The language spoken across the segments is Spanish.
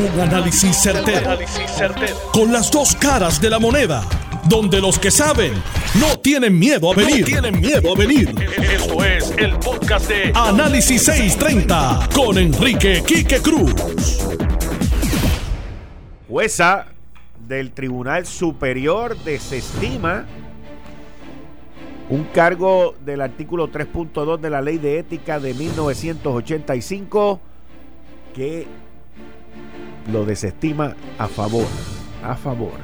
Un análisis certero, Con las dos caras de la moneda. Donde los que saben no tienen miedo a venir. tienen miedo a venir. Esto es el podcast de Análisis 630 con Enrique Quique Cruz. Jueza del Tribunal Superior desestima un cargo del artículo 3.2 de la Ley de Ética de 1985 que lo desestima a favor, a favor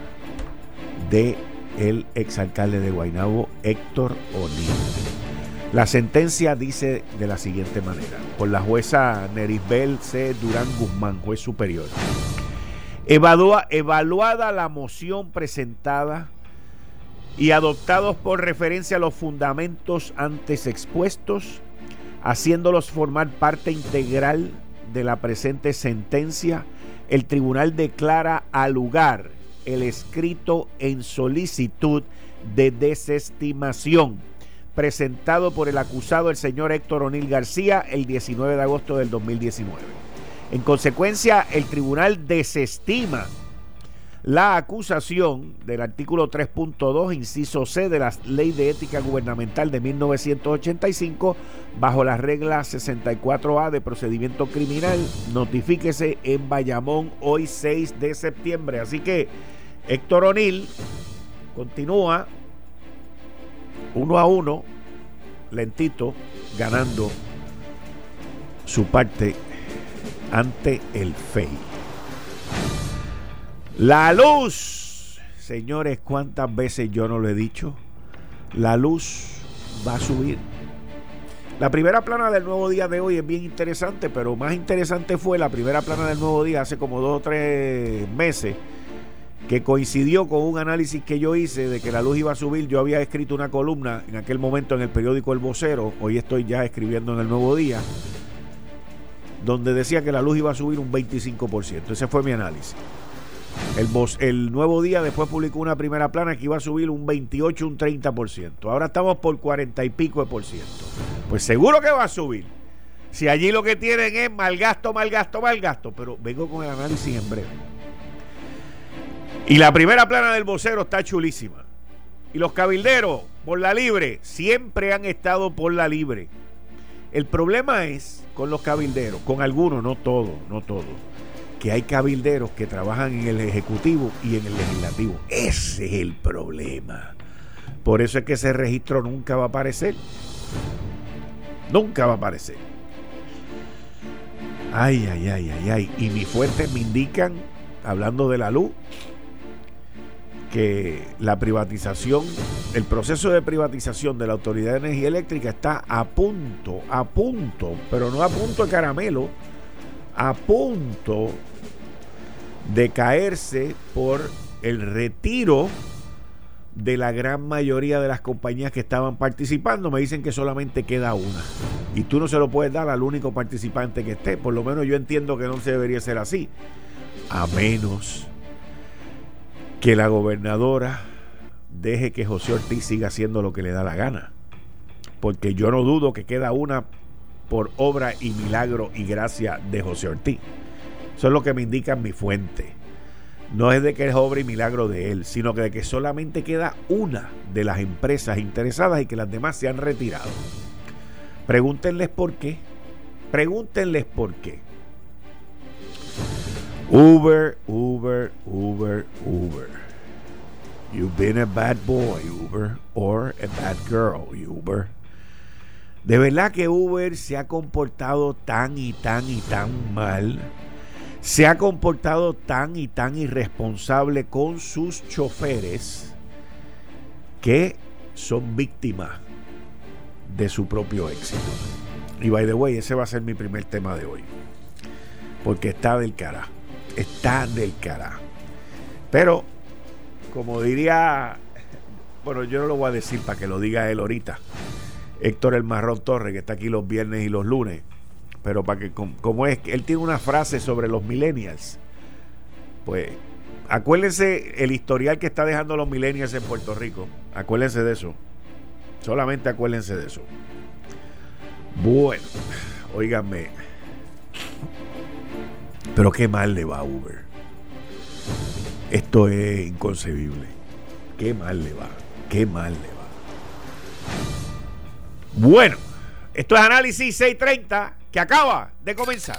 de el exalcalde de Guaynabo, Héctor O'Neill. La sentencia dice de la siguiente manera, por la jueza Nerisbel C. Durán Guzmán, juez superior. evaluada la moción presentada y adoptados por referencia a los fundamentos antes expuestos, haciéndolos formar parte integral de la presente sentencia, el tribunal declara al lugar el escrito en solicitud de desestimación presentado por el acusado el señor Héctor O'Neill García el 19 de agosto del 2019. En consecuencia, el tribunal desestima la acusación del artículo 3.2, inciso C de la Ley de Ética Gubernamental de 1985, bajo la regla 64A de procedimiento criminal, notifíquese en Bayamón hoy 6 de septiembre. Así que Héctor O'Neill continúa uno a uno, lentito, ganando su parte ante el FEI. La luz, señores, ¿cuántas veces yo no lo he dicho? La luz va a subir. La primera plana del nuevo día de hoy es bien interesante, pero más interesante fue la primera plana del nuevo día hace como dos o tres meses, que coincidió con un análisis que yo hice de que la luz iba a subir. Yo había escrito una columna en aquel momento en el periódico El Vocero, hoy estoy ya escribiendo en el nuevo día, donde decía que la luz iba a subir un 25%. Ese fue mi análisis. El, nuevo día después publicó una primera plana que iba a subir un 28, un 30%. Ahora estamos por 40 y pico de por ciento. Pues seguro que va a subir. Si allí lo que tienen es mal gasto, mal gasto, mal gasto. Pero vengo con el análisis en breve. Y la primera plana del vocero está chulísima. Y los cabilderos, por la libre, siempre han estado por la libre. El problema es con los cabilderos, con algunos, no todos, no todos que hay cabilderos que trabajan en el Ejecutivo y en el Legislativo. Ese es el problema. Por eso es que ese registro nunca va a aparecer. Nunca va a aparecer. Ay, ay, ay, ay, ay. Y mis fuentes me indican, hablando de la luz, que la privatización, el proceso de privatización de la Autoridad de Energía Eléctrica está a punto, a punto, pero no a punto de caramelo, a punto de caerse por el retiro de la gran mayoría de las compañías que estaban participando. Me dicen que solamente queda una. Y tú no se lo puedes dar al único participante que esté. Por lo menos yo entiendo que no se debería ser así. A menos que la gobernadora deje que José Ortiz siga haciendo lo que le da la gana. Porque yo no dudo que queda una por obra y milagro y gracia de José Ortiz. Eso es lo que me indica mi fuente. No es de que es obra y milagro de él, sino que de que solamente queda una de las empresas interesadas y que las demás se han retirado. Pregúntenles por qué. Pregúntenles por qué. Uber, Uber, Uber, Uber. You've been a bad boy, Uber, or a bad girl, Uber. De verdad que Uber se ha comportado tan y tan y tan mal. Se ha comportado tan y tan irresponsable con sus choferes que son víctimas de su propio éxito. Y by the way, ese va a ser mi primer tema de hoy. Porque está del cara. Está del cara. Pero, como diría, bueno, yo no lo voy a decir para que lo diga él ahorita. Héctor El Marrón Torres, que está aquí los viernes y los lunes. Pero para que, como es, él tiene una frase sobre los millennials. Pues acuérdense el historial que está dejando los millennials en Puerto Rico. Acuérdense de eso. Solamente acuérdense de eso. Bueno, óiganme. Pero qué mal le va a Uber. Esto es inconcebible. Qué mal le va. Qué mal le va. Bueno, esto es Análisis 630 que acaba de comenzar.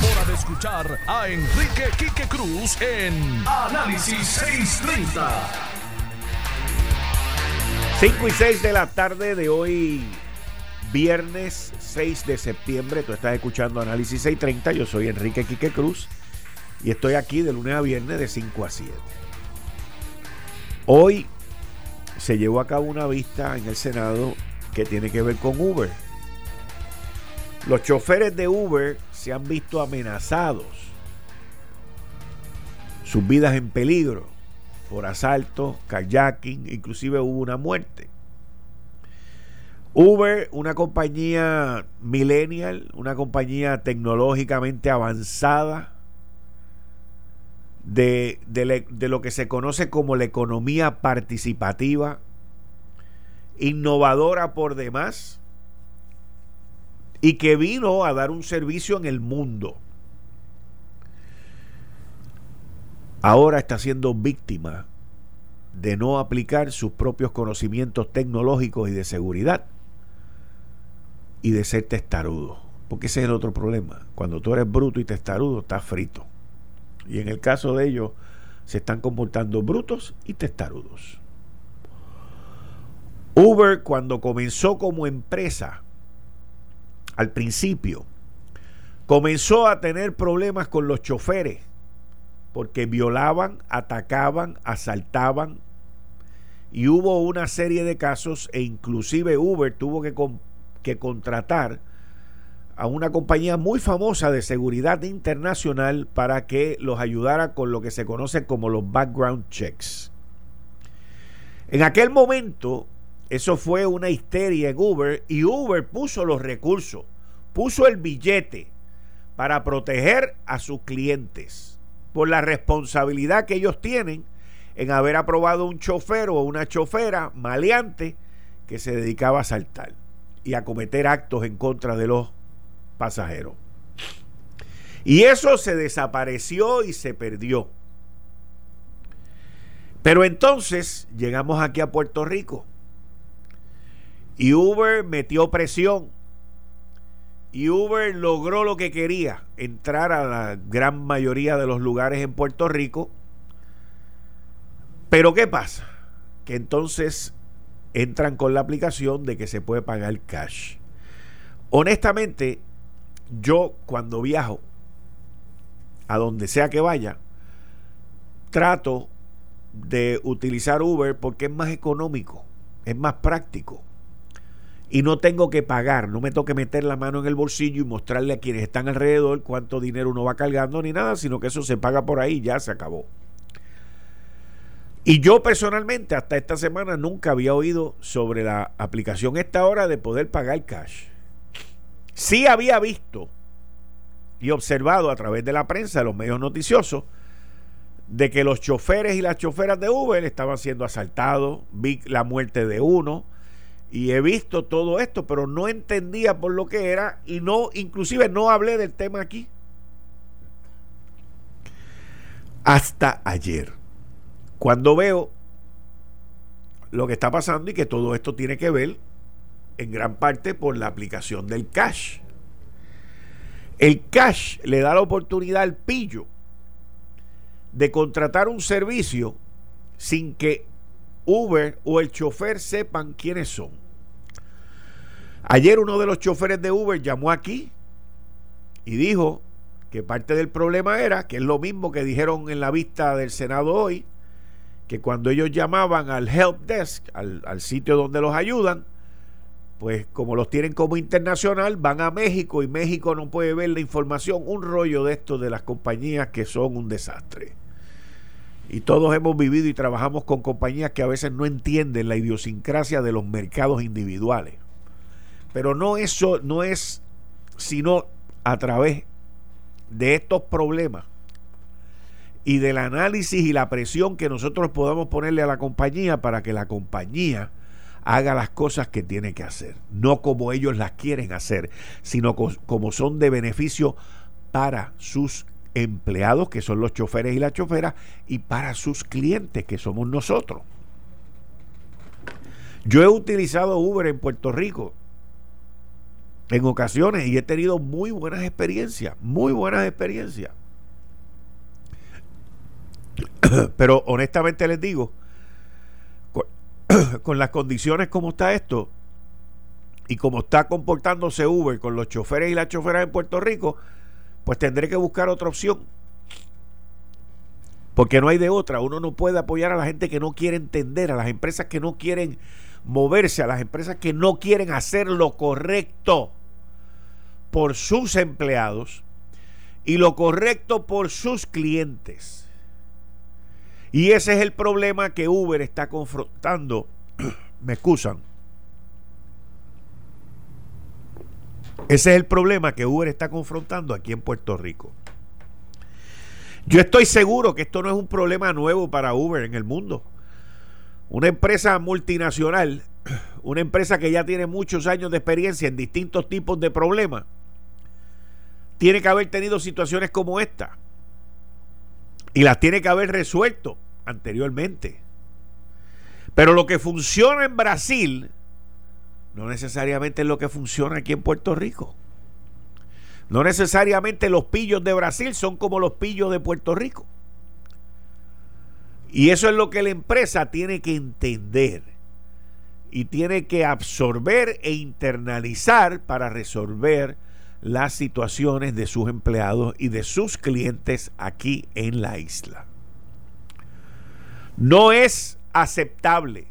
hora de escuchar a Enrique Quique Cruz en Análisis 630. 5 y 6 de la tarde de hoy, viernes 6 de septiembre. Tú estás escuchando Análisis 630. Yo soy Enrique Quique Cruz y estoy aquí de lunes a viernes de 5 a 7. Hoy se llevó a cabo una vista en el Senado que tiene que ver con Uber. Los choferes de Uber se han visto amenazados, sus vidas en peligro por asalto, kayaking, inclusive hubo una muerte. Uber, una compañía millennial, una compañía tecnológicamente avanzada, de, lo que se conoce como la economía participativa, innovadora por demás, y que vino a dar un servicio en el mundo. Ahora está siendo víctima de no aplicar sus propios conocimientos tecnológicos y de seguridad y de ser testarudo. Porque ese es el otro problema. Cuando tú eres bruto y testarudo, estás frito. Y en el caso de ellos, se están comportando brutos y testarudos. Uber cuando comenzó como empresa, al principio, comenzó a tener problemas con los choferes, porque violaban, atacaban, asaltaban, y hubo una serie de casos, e inclusive Uber tuvo que, que contratar a una compañía muy famosa de seguridad internacional para que los ayudara con lo que se conoce como los background checks. En aquel momento, eso fue una histeria en Uber y Uber puso los recursos, puso el billete para proteger a sus clientes por la responsabilidad que ellos tienen en haber aprobado un chofer o una chofera maleante que se dedicaba a saltar y a cometer actos en contra de los pasajero. Y eso se desapareció y se perdió. Pero entonces llegamos aquí a Puerto Rico. Y Uber metió presión. Y Uber logró lo que quería, entrar a la gran mayoría de los lugares en Puerto Rico. Pero ¿qué pasa? Que entonces entran con la aplicación de que se puede pagar cash. Honestamente, yo cuando viajo, a donde sea que vaya, trato de utilizar Uber porque es más económico, es más práctico. Y no tengo que pagar, no me tengo que meter la mano en el bolsillo y mostrarle a quienes están alrededor cuánto dinero uno va cargando ni nada, sino que eso se paga por ahí ya se acabó. Y yo personalmente hasta esta semana nunca había oído sobre la aplicación esta hora de poder pagar cash. Sí había visto y observado a través de la prensa, de los medios noticiosos, de que los choferes y las choferas de Uber estaban siendo asaltados, vi la muerte de uno y he visto todo esto, pero no entendía por lo que era y no, inclusive no hablé del tema aquí. Hasta ayer, cuando veo lo que está pasando y que todo esto tiene que ver en gran parte por la aplicación del cash. El cash le da la oportunidad al pillo de contratar un servicio sin que Uber o el chofer sepan quiénes son. Ayer uno de los choferes de Uber llamó aquí y dijo que parte del problema era, que es lo mismo que dijeron en la vista del Senado hoy, que cuando ellos llamaban al help desk, al, al sitio donde los ayudan, pues como los tienen como internacional, van a México y México no puede ver la información, un rollo de esto de las compañías que son un desastre. Y todos hemos vivido y trabajamos con compañías que a veces no entienden la idiosincrasia de los mercados individuales. Pero no eso no es sino a través de estos problemas y del análisis y la presión que nosotros podamos ponerle a la compañía para que la compañía haga las cosas que tiene que hacer, no como ellos las quieren hacer, sino como son de beneficio para sus empleados, que son los choferes y las choferas, y para sus clientes, que somos nosotros. Yo he utilizado Uber en Puerto Rico en ocasiones y he tenido muy buenas experiencias, muy buenas experiencias. Pero honestamente les digo, con, las condiciones como está esto y como está comportándose Uber con los choferes y las choferas en Puerto Rico, pues tendré que buscar otra opción. Porque no hay de otra. Uno no puede apoyar a la gente que no quiere entender, a las empresas que no quieren moverse, a las empresas que no quieren hacer lo correcto por sus empleados y lo correcto por sus clientes. Y ese es el problema que Uber está confrontando. Me excusan. Ese es el problema que Uber está confrontando aquí en Puerto Rico. Yo estoy seguro que esto no es un problema nuevo para Uber en el mundo. Una empresa multinacional, una empresa que ya tiene muchos años de experiencia en distintos tipos de problemas, tiene que haber tenido situaciones como esta. Y las tiene que haber resuelto anteriormente. Pero lo que funciona en Brasil no necesariamente es lo que funciona aquí en Puerto Rico. No necesariamente los pillos de Brasil son como los pillos de Puerto Rico. Y eso es lo que la empresa tiene que entender y tiene que absorber e internalizar para resolver las situaciones de sus empleados y de sus clientes aquí en la isla. No es aceptable.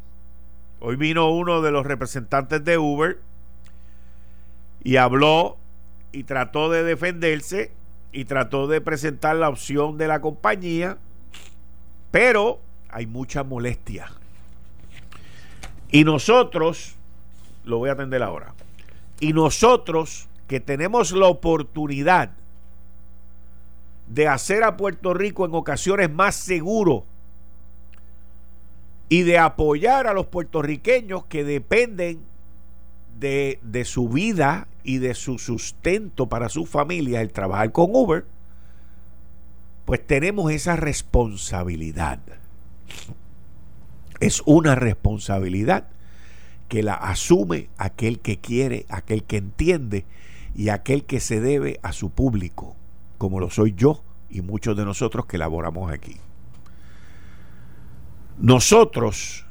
Hoy vino uno de los representantes de Uber y habló y trató de defenderse y trató de presentar la opción de la compañía, pero hay mucha molestia. Y nosotros, lo voy a atender ahora, y nosotros que tenemos la oportunidad de hacer a Puerto Rico en ocasiones más seguro y de apoyar a los puertorriqueños que dependen de, de, su vida y de su sustento para su familia, el trabajar con Uber, pues tenemos esa responsabilidad. Es una responsabilidad que la asume aquel que quiere, aquel que entiende y aquel que se debe a su público, como lo soy yo y muchos de nosotros que laboramos aquí. Nosotros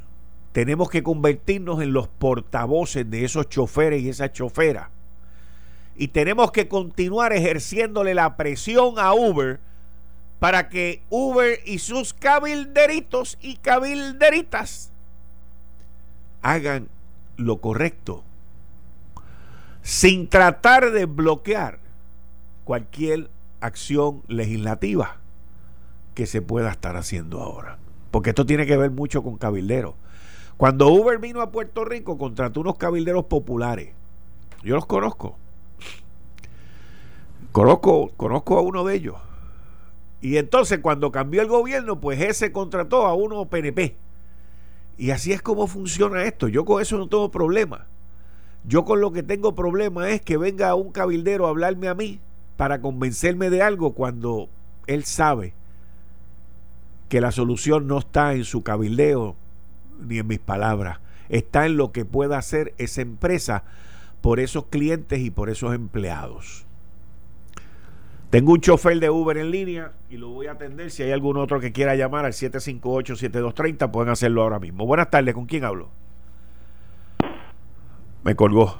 tenemos que convertirnos en los portavoces de esos choferes y esas choferas. Y tenemos que continuar ejerciéndole la presión a Uber para que Uber y sus cabilderitos y cabilderitas hagan lo correcto sin tratar de bloquear cualquier acción legislativa que se pueda estar haciendo ahora. Porque esto tiene que ver mucho con cabilderos. Cuando Uber vino a Puerto Rico, contrató unos cabilderos populares. Yo los conozco. Conozco, conozco a uno de ellos. Y entonces cuando cambió el gobierno, pues ese contrató a uno PNP. Y así es como funciona esto. Yo con eso no tengo problema. Yo con lo que tengo problema es que venga un cabildero a hablarme a mí para convencerme de algo cuando él sabe que la solución no está en su cabildeo ni en mis palabras, está en lo que pueda hacer esa empresa por esos clientes y por esos empleados. Tengo un chofer de Uber en línea y lo voy a atender. Si hay algún otro que quiera llamar al 758-7230, pueden hacerlo ahora mismo. Buenas tardes, ¿con quién hablo? Me colgó.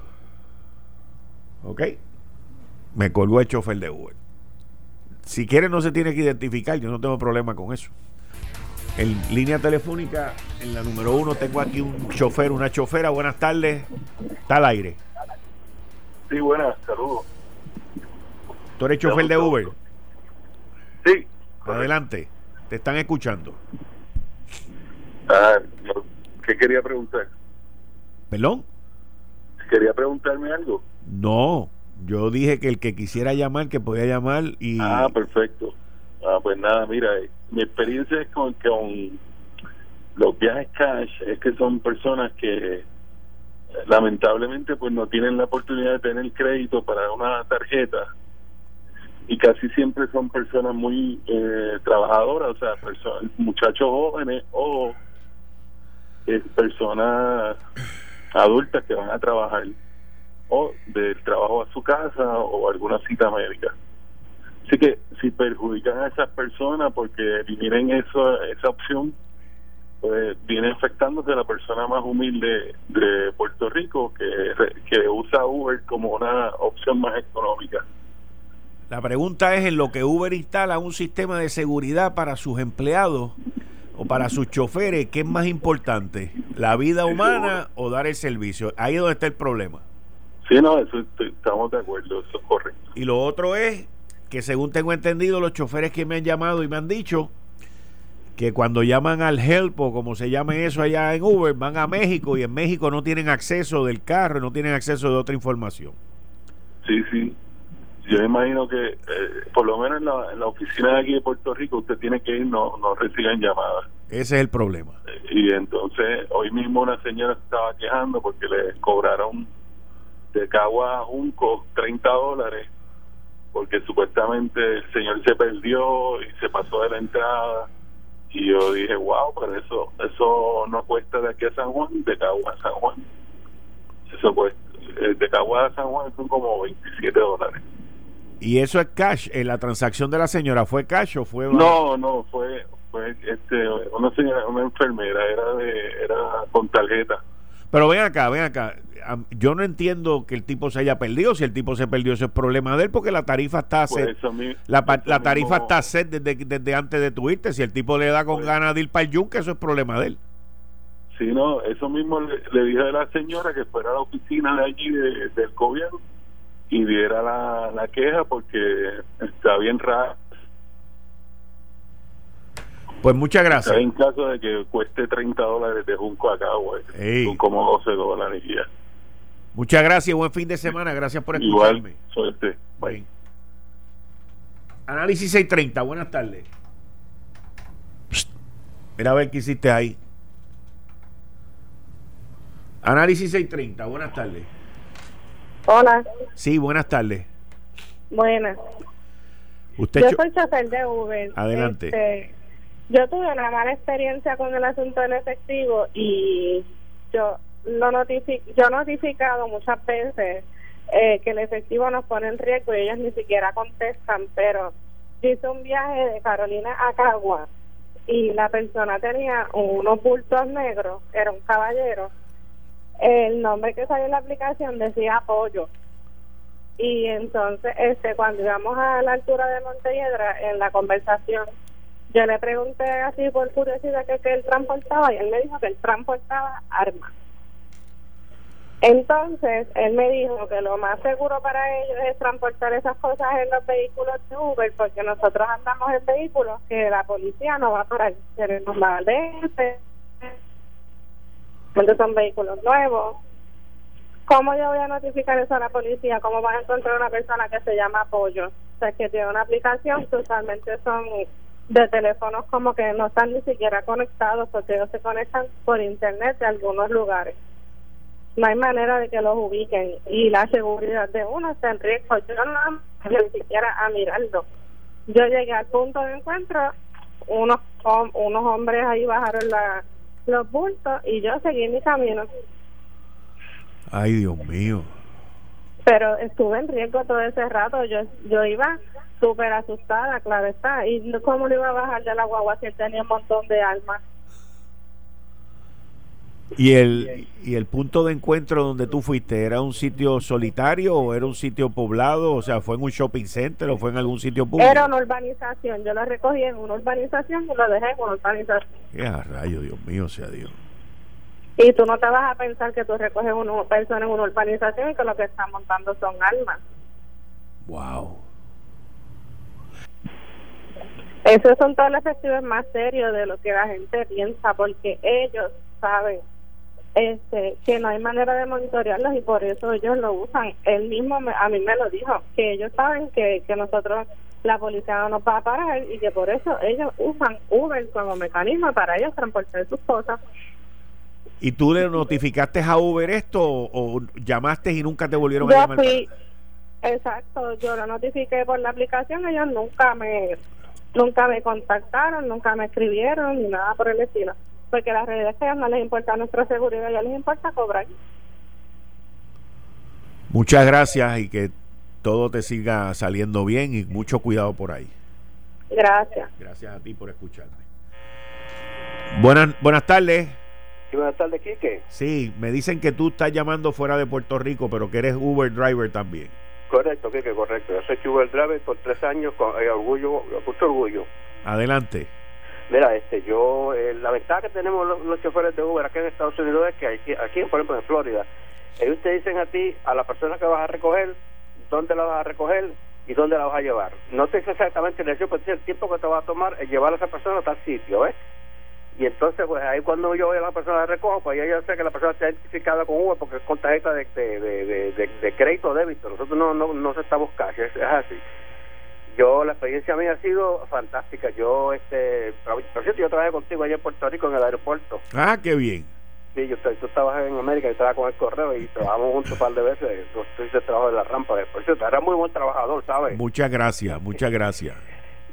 ¿Ok? Me colgó el chofer de Uber. Si quiere no se tiene que identificar, yo no tengo problema con eso. En línea telefónica, en la número uno, tengo aquí un chofer, una chofera. Buenas tardes. Está al aire. Sí, buenas, saludos. ¿Tú eres chofer de Uber? Sí. Adelante, te están escuchando. Ah, ¿Qué quería preguntar? ¿Perdón? ¿Quería preguntarme algo? No, yo dije que el que quisiera llamar, que podía llamar y... Ah, perfecto. Ah, pues nada, mira, eh, mi experiencia es con, con los viajes cash, es que son personas que eh, lamentablemente pues no tienen la oportunidad de tener crédito para una tarjeta y casi siempre son personas muy eh, trabajadoras, o sea, personas, muchachos jóvenes o personas adultas que van a trabajar o del trabajo a su casa o alguna cita médica. Así que si perjudican a esas personas porque eliminen eso, esa opción, pues viene afectándose la persona más humilde de Puerto Rico que, que usa Uber como una opción más económica. La pregunta es en lo que Uber instala un sistema de seguridad para sus empleados o para sus choferes, ¿qué es más importante? ¿La vida humana o dar el servicio? Ahí es donde está el problema. Sí, no, eso estamos de acuerdo, eso es correcto. Y lo otro es que según tengo entendido, los choferes que me han llamado y me han dicho que cuando llaman al help o como se llame eso allá en Uber, van a México y en México no tienen acceso del carro, no tienen acceso de otra información. Sí, sí. Yo imagino que eh, por lo menos en la, oficina de aquí de Puerto Rico usted tiene que ir, no, no reciben llamadas. Ese es el problema. y entonces hoy mismo una señora estaba quejando porque le cobraron de Cagua a Junco 30 dólares porque supuestamente el señor se perdió y se pasó de la entrada y yo dije wow pero eso eso no cuesta de aquí a San Juan de Cagua a San Juan eso cuesta eh, de Cagua a San Juan son como 27 dólares y eso es cash en la transacción de la señora fue cash o fue no no fue fue este una señora una enfermera era de era con tarjeta pero ven acá ven acá yo no entiendo que el tipo se haya perdido. Si el tipo se perdió, eso es problema de él, porque la tarifa está pues set. la, tarifa está set desde, desde antes de tu irte. Si el tipo le da con pues ganas de ir para el yunque, eso es problema de él. Sí, no, eso mismo le, dije a la señora que fuera a la oficina de allí del gobierno y viera la, la queja porque está bien raro pues muchas gracias. En caso de que cueste 30 dólares de Junco acá, güey, son como 12 dólares ya. Muchas gracias, buen fin de semana, gracias por escucharme. Igual, suerte. Bye. Análisis 630, buenas tardes. Mira a ver qué hiciste ahí. Análisis 630, buenas tardes. Hola. Sí, buenas tardes. Buenas. Usted yo soy chofer de Uber. Adelante. Este, yo tuve una mala experiencia con el asunto del efectivo y yo lo notific yo he notificado muchas veces eh, que el efectivo nos pone en riesgo y ellos ni siquiera contestan, pero hice un viaje de Carolina a Cagua y la persona tenía unos bultos negros, era un caballero. El nombre que salió en la aplicación decía apoyo. Y entonces, este cuando íbamos a la altura de Montelledra, en la conversación, yo le pregunté así por curiosidad que, que él transportaba y él me dijo que él transportaba armas. Entonces, él me dijo que lo más seguro para ellos es transportar esas cosas en los vehículos de Uber, porque nosotros andamos en vehículos que la policía no va a parar. Tenemos malvete, porque son vehículos nuevos. ¿Cómo yo voy a notificar eso a la policía? ¿Cómo van a encontrar una persona que se llama Apoyo? O sea, que tiene una aplicación que usualmente son de teléfonos como que no están ni siquiera conectados porque ellos se conectan por internet de algunos lugares no hay manera de que los ubiquen y la seguridad de uno está en riesgo. Yo no ni siquiera a mirarlo. Yo llegué al punto de encuentro, unos unos hombres ahí bajaron la, los bultos y yo seguí mi camino. Ay, Dios mío. Pero estuve en riesgo todo ese rato. Yo yo iba súper asustada, claro está. ¿Y cómo le iba a bajar de la guagua si él tenía un montón de armas? ¿Y el, ¿Y el punto de encuentro donde tú fuiste era un sitio solitario o era un sitio poblado? O sea, ¿fue en un shopping center o fue en algún sitio público? Era una urbanización. Yo lo recogí en una urbanización y lo dejé en una urbanización. ¡Qué rayo, Dios mío, sea Dios! Y tú no te vas a pensar que tú recoges una persona en una urbanización y que lo que están montando son armas. ¡Wow! Esos son todos los efectivos más serios de lo que la gente piensa, porque ellos saben este, que no hay manera de monitorearlos y por eso ellos lo usan. Él mismo a mí me lo dijo, que ellos saben que, que nosotros, la policía no nos va a parar y que por eso ellos usan Uber como mecanismo para ellos transportar sus cosas. ¿Y tú le notificaste a Uber esto o, llamaste y nunca te volvieron a llamar? Fui, exacto, yo lo notifiqué por la aplicación, ellos nunca me nunca me contactaron, nunca me escribieron ni nada por el estilo porque la realidad es que a ellos no les importa nuestra seguridad, ya les importa cobrar. Muchas gracias y que todo te siga saliendo bien y mucho cuidado por ahí. Gracias. Gracias a ti por escucharme. Buenas, buenas tardes. Sí, buenas tardes, Quique. Sí, me dicen que tú estás llamando fuera de Puerto Rico, pero que eres Uber driver también. Correcto, Quique, correcto. Yo soy Uber driver por tres años con eh, orgullo, mucho orgullo. Adelante. Mira, este, yo, eh, la ventaja que tenemos los, choferes de Uber aquí en Estados Unidos es que aquí, aquí, por ejemplo, en Florida, ellos te dicen a ti, a la persona que vas a recoger, dónde la vas a recoger y dónde la vas a llevar. No te dice exactamente el pero el tiempo que te va a tomar es llevar a esa persona a tal sitio, ¿ves? Y entonces, pues ahí cuando yo voy a la persona la recojo, pues ya yo sé que la persona está identificada con Uber porque es con tarjeta de, de, de, crédito o débito. Nosotros no, no, no aceptamos cash, es así yo la experiencia mía ha sido fantástica. Yo este por cierto yo trabajé contigo allá en Puerto Rico en el aeropuerto. Ah qué bien. Sí yo tú estabas en América y estaba con el correo y trabajamos juntos un par de veces. Yo hice trabajo en la rampa. Por cierto era muy buen trabajador sabes muchas gracias muchas gracias.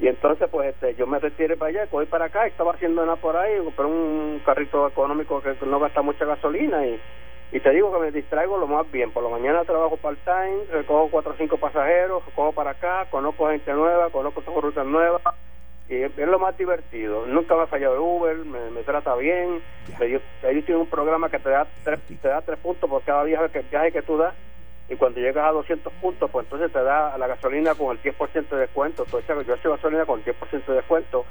Y entonces pues este yo me retiré para allá voy para acá estaba haciendo nada por ahí pero un carrito económico que no gasta mucha gasolina y y te digo que me distraigo lo más bien. Por la mañana trabajo part-time, recojo cuatro o cinco pasajeros, recojo para acá, conozco gente nueva, conozco rutas nuevas. Y es, lo más divertido. Nunca me ha fallado Uber, me, trata bien. Ellos, tienen un programa que te da, tres, te da tres puntos por cada viaje que, viaje que tú das. Y cuando llegas a 200 puntos, pues entonces te da la gasolina con el 10% de descuento. Entonces yo hago gasolina con el 10% de descuento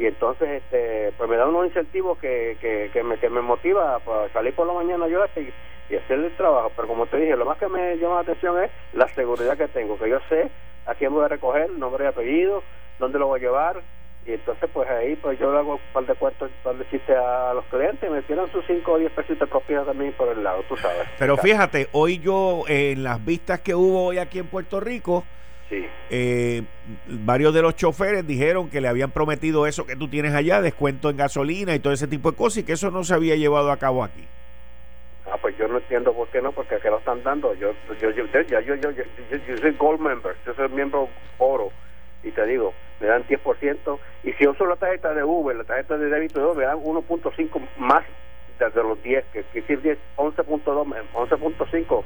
y entonces este pues me da unos incentivos que, que, me, que me motiva para salir por la mañana yo y, y hacer el trabajo. Pero como te dije lo más que me llama la atención es la seguridad que tengo que yo sé a quién voy a recoger nombre y apellido dónde lo voy a llevar. Y entonces pues ahí pues yo le hago un par de cuartos un par de chistes a los clientes y me tiran sus 5 o 10 pesos de propiedad también por el lado tú sabes. Pero fíjate hoy yo en las vistas que hubo hoy aquí en Puerto Rico eh, varios de los choferes dijeron que le habían prometido eso que tú tienes allá, descuento en gasolina y todo ese tipo de cosas, y que eso no se había llevado a cabo aquí. Ah, pues yo no entiendo por qué no, porque aquí lo están dando. Yo, yo, yo, yo, yo, yo, yo, soy Gold Member, yo soy miembro oro, y te digo, me dan 10%, y si uso la tarjeta de Uber, la tarjeta de débito, me dan 1.5 más desde los 10, que 10, 11.2, 11.5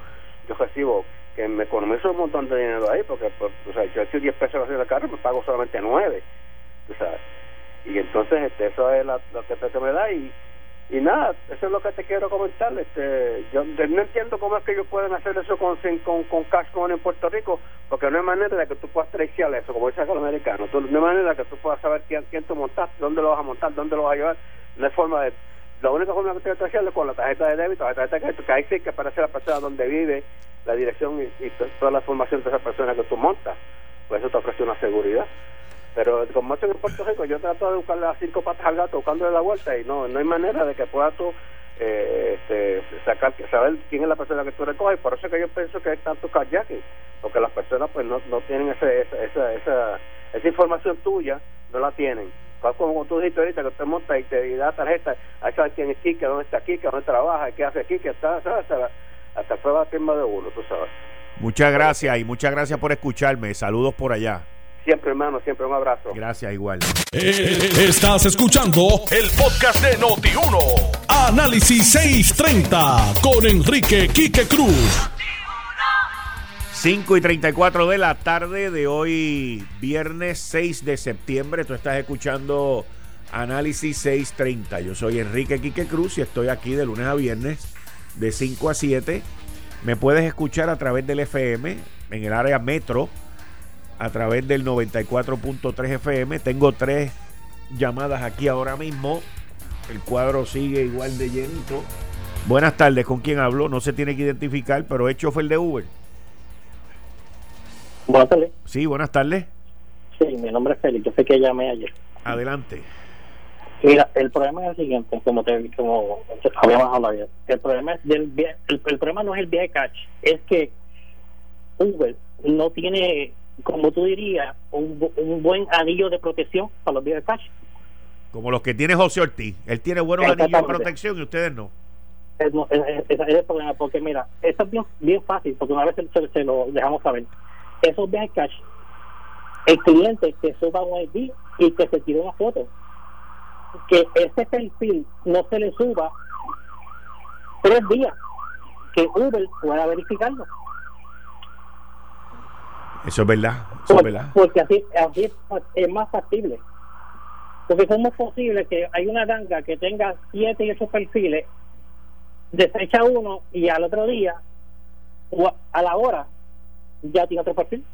yo recibo que me economizo un montón de dinero ahí, porque pues, o sea, yo hecho 10 pesos de carro, me pago solamente 9, tú sabes. Y entonces este, eso es la, lo que me da y, y nada, eso es lo que te quiero comentar. Este, yo no entiendo cómo es que ellos pueden hacer eso con, con, con cash money en Puerto Rico, porque no hay manera de que tú puedas traiciar eso, como dicen los americanos. no hay manera de que tú puedas saber quién, quién tú montaste, dónde lo vas a montar, dónde lo vas a llevar. No hay forma de la única forma que tienes que hacerlo es con la tarjeta de débito, la tarjeta de crédito, que ahí sí que aparece la persona donde vive, la dirección y, toda la información de esa persona que tú montas. Pues eso te ofrece una seguridad. Pero como estoy en Puerto Rico, yo trato de buscarle las cinco patas al gato, buscándole la vuelta y no no hay manera de que puedas tú eh, este, sacar, saber quién es la persona que tú recoges. Por eso es que yo pienso que hay tanto kayaking, porque las personas pues no, no tienen ese, esa, esa, esa información tuya, no la tienen como tú dijiste ahorita, que te monta y te da tarjeta, ahí sabes quién es Kike, dónde está Kike, dónde trabaja, qué hace Kike, está, hasta, hasta prueba firma de uno, tú sabes. Muchas gracias y muchas gracias por escucharme. Saludos por allá. Siempre, hermano, siempre un abrazo. Gracias, igual. Eh, estás escuchando el podcast de Noti1. Análisis 630 con Enrique Quique Cruz. 5 y 34 de la tarde de hoy, viernes 6 de septiembre. Tú estás escuchando Análisis 630. Yo soy Enrique Quique Cruz y estoy aquí de lunes a viernes de 5 a 7. Me puedes escuchar a través del FM en el área metro, a través del 94.3 FM. Tengo tres llamadas aquí ahora mismo. El cuadro sigue igual de llenito. Buenas tardes, ¿con quién hablo? No se tiene que identificar, pero es chofer de Uber. Buenas tardes. Sí, buenas tardes. Sí, mi nombre es Félix, yo sé que llamé ayer. Adelante. Mira, el problema es el siguiente, como te como habíamos hablado ayer. El problema es del el, problema no es el viaje catch, es que Uber no tiene, como tú dirías, un, buen anillo de protección para los viajes catch. Como los que tiene José Ortiz. Él tiene buenos anillos de protección y ustedes no. Es, es, el problema, porque mira, eso es bien, bien fácil, porque una vez se, se lo dejamos saber. Esos viajes catch el cliente que suba un ID y que se tire una foto. Que ese perfil no se le suba tres días, que Uber pueda verificarlo. Eso es verdad, eso es verdad. Porque así, así es más factible. Porque cómo es posible que hay una ganga que tenga siete y ocho perfiles, desecha uno y al otro día, o a la hora, ya tiene otro perfil.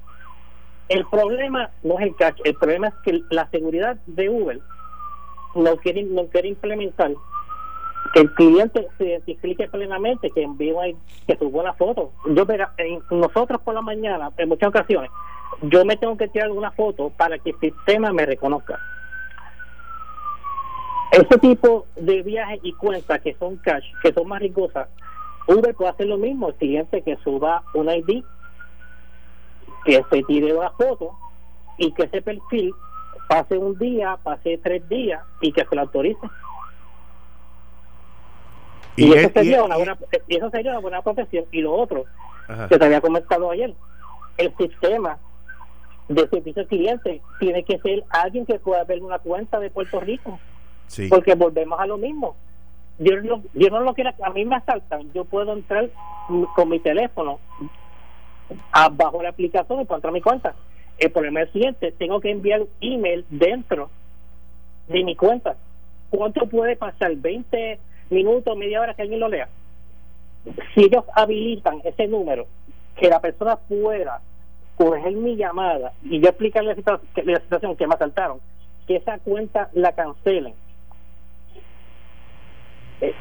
El problema no es el cash, el problema es que la seguridad de Uber no quiere, no quiere implementar que el cliente se identifique plenamente que envió que tuvo la foto. Yo nosotros por la mañana, en muchas ocasiones, yo me tengo que tirar una foto para que el sistema me reconozca. Ese tipo de viajes y cuentas que son cash, que son más rigosas, Uber puede hacer lo mismo, el cliente que suba un ID que se tire la foto y que ese perfil pase un día, pase tres días y que se lo autorice. Y, eso, sería una buena, eso sería una buena profesión. Y lo otro, que te había comentado ayer, el sistema de servicio al cliente tiene que ser alguien que pueda ver una cuenta de Puerto Rico. Porque volvemos a lo mismo. Yo, no, yo no lo quiero, a mí me asaltan, yo puedo entrar con mi teléfono bajo la aplicación y puedo entrar a mi cuenta. El problema es el siguiente, tengo que enviar un email dentro de mi cuenta. ¿Cuánto puede pasar? ¿20 minutos, media hora que alguien lo lea? Si ellos habilitan ese número, que la persona pueda coger mi llamada y yo explicarle la, la situación que me asaltaron, que esa cuenta la cancelen. Es,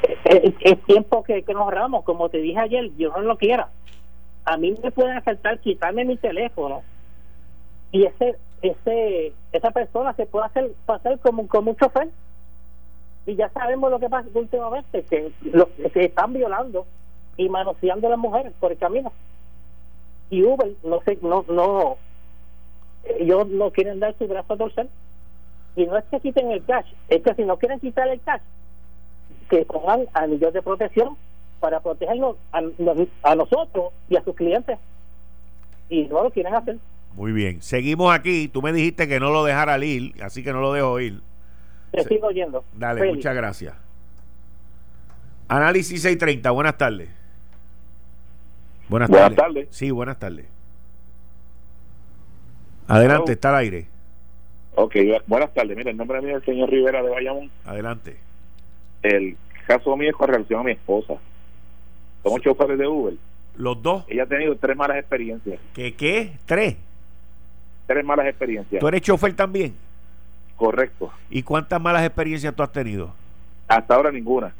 es, tiempo que, que nos ahorramos, como te dije ayer, yo no lo quiera a mí me pueden asaltar, quitarme mi teléfono. Y ese ese esa persona se puede hacer pasar como, como un chofer. Y ya sabemos lo que pasa últimamente que lo que están violando y manoseando a las mujeres por el camino. Y Uber no sé no no ellos no quieren dar su brazo a torcer. Y no es que quiten el cash es que si no quieren quitar el cash que pongan anillos de protección para protegernos a, nosotros y a sus clientes. Y no lo quieren hacer. Muy bien. Seguimos aquí. Tú me dijiste que no lo dejara ir, así que no lo dejo ir. Te sigo oyendo. Dale, muchas gracias. Análisis 630, buenas tardes. Buenas, tardes. Sí, buenas tardes. Adelante, está al aire. Ok, buenas tardes. Mira, el nombre mío es el señor Rivera de Bayamón. Adelante. El caso mío es con relación a mi esposa. Somos choferes de Uber. ¿Los dos? Ella ha tenido tres malas experiencias. ¿Qué qué? ¿Tres? Tres malas experiencias. ¿Tú eres chofer también? Correcto. ¿Y cuántas malas experiencias tú has tenido? Hasta ahora ninguna.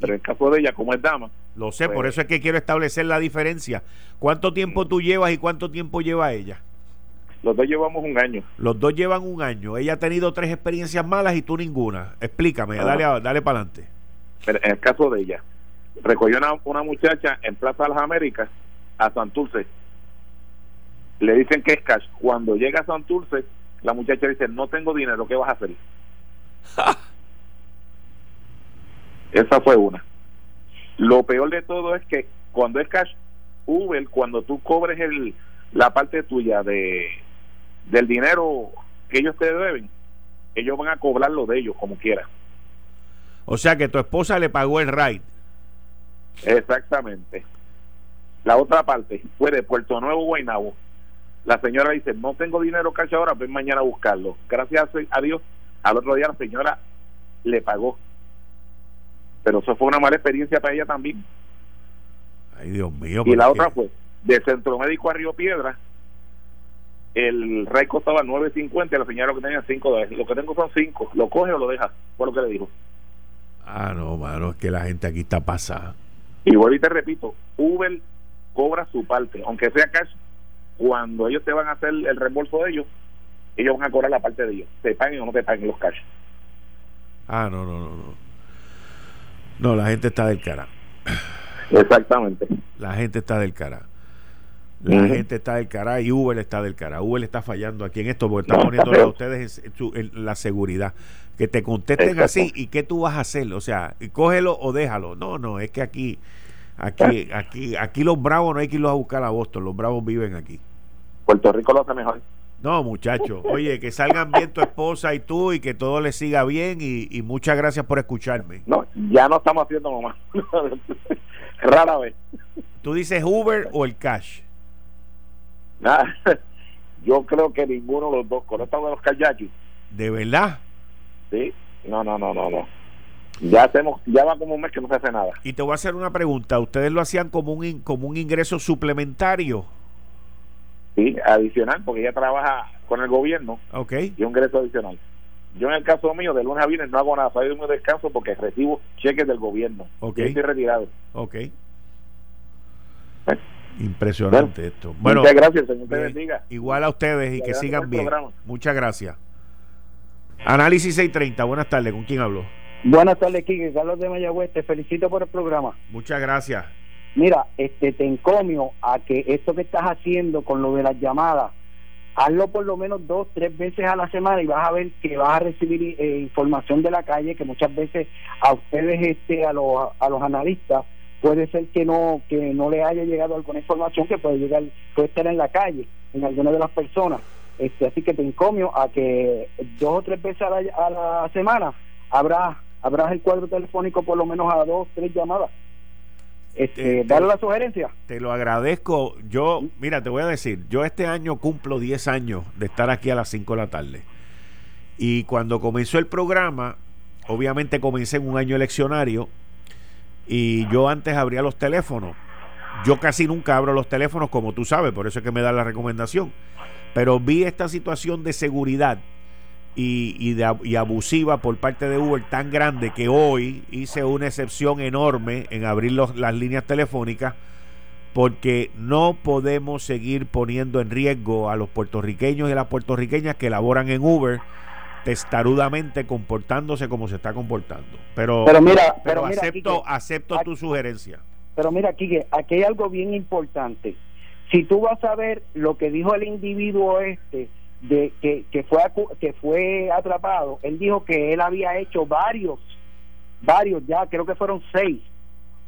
Pero en el caso de ella, como es dama. Lo sé, por pues eso es que quiero establecer la diferencia. ¿Cuánto tiempo tú llevas y cuánto tiempo lleva ella? Los dos llevamos un año. Los dos llevan un año. Ella ha tenido tres experiencias malas y tú ninguna. Explícame, dale, dale para adelante. En el caso de ella, recogió una, una muchacha en Plaza de las Américas a Santurce. Le dicen que es cash. Cuando llega a Santurce, la muchacha dice, no tengo dinero, ¿qué vas a hacer? Esa fue una. Lo peor de todo es que cuando es cash, Uber, cuando tú cobres el, la parte tuya de del dinero que ellos te deben, ellos van a cobrar lo de ellos como quieran. O sea que tu esposa le pagó el ride. Exactamente. La otra parte fue de Puerto Nuevo, Guaynabo. La señora dice, no tengo dinero cash ahora, ven mañana a buscarlo. Gracias a Dios, al otro día la señora le pagó. Pero eso fue una mala experiencia para ella también. Ay, Dios mío. Y la otra fue, de Centro Médico a Río Piedra, el rey costaba 9.50 y la señora que tenía 5 dólares. Lo que tengo son 5. ¿Lo coge o lo deja? Fue lo que le dijo. Ah, no, mano, es que la gente aquí está pasada. Y vuelvo y te repito, Uber cobra su parte, aunque sea cash, cuando ellos te van a hacer el reembolso de ellos, ellos van a cobrar la parte de ellos, te paguen o no te paguen los cash. Ah, no, no, no, no. No, la gente está del cara. Exactamente. La gente está del cara. La gente está del cara y Uber está del cara. Uber está fallando aquí en esto porque está poniéndole a ustedes en, la seguridad. Que te contesten así y qué tú vas a hacer. O sea, cógelo o déjalo. No, no, es que aquí, aquí, aquí, aquí los bravos no hay que irlos a buscar a Boston. Los bravos viven aquí. Puerto Rico lo hace mejor. No, muchachos. Oye, que salgan bien tu esposa y tú y que todo les siga bien y, muchas gracias por escucharme. No, ya no estamos haciendo más. Rara vez. ¿Tú dices Uber o el cash? yo creo que ninguno de los dos. Con esto de los kayakis. ¿De verdad? Sí. No, no, no, no, no. Ya hacemos, ya va como un mes que no se hace nada. Y te voy a hacer una pregunta. ¿Ustedes lo hacían como un, como un ingreso suplementario? Sí, adicional, porque ella trabaja con el gobierno. Ok. Y un ingreso adicional. Yo en el caso mío, de lunes a viernes no hago nada, soy de un descanso porque recibo cheques del gobierno. Ok. Y estoy retirado. Ok. Impresionante esto. Bueno, muchas gracias, Señor. Te bendiga. Igual a ustedes y que sigan bien. Muchas gracias. Análisis 630, buenas tardes. ¿Con quién hablo? Buenas tardes, Kike. Carlos de Mayagüez. Te felicito por el programa. Muchas gracias. Mira, este te encomio a que esto que estás haciendo con lo de las llamadas, hazlo por lo menos dos, tres veces a la semana y vas a ver que vas a recibir eh, información de la calle que muchas veces a ustedes, este, a los, a los analistas, puede ser que no que no le haya llegado alguna información que puede llegar puede estar en la calle en alguna de las personas este así que te encomio a que dos o tres veces a la, semana habrá habrá el cuadro telefónico por lo menos a dos tres llamadas este, darle la sugerencia. Te lo agradezco. Yo, mira, te voy a decir, yo este año cumplo 10 años de estar aquí a las 5 de la tarde. Y cuando comenzó el programa, obviamente comencé en un año eleccionario y yo antes abría los teléfonos. Yo casi nunca abro los teléfonos, como tú sabes, por eso es que me da la recomendación. Pero vi esta situación de seguridad y, y, abusiva por parte de Uber tan grande que hoy hice una excepción enorme en abrir las líneas telefónicas porque no podemos seguir poniendo en riesgo a los puertorriqueños y a las puertorriqueñas que laboran en Uber testarudamente comportándose como se está comportando. Pero, pero mira, pero, acepto, acepto tu sugerencia. Pero mira, Quique, aquí hay algo bien importante. Si tú vas a ver lo que dijo el individuo este de que, que fue que fue atrapado, él dijo que él había hecho varios, varios ya, creo que fueron seis.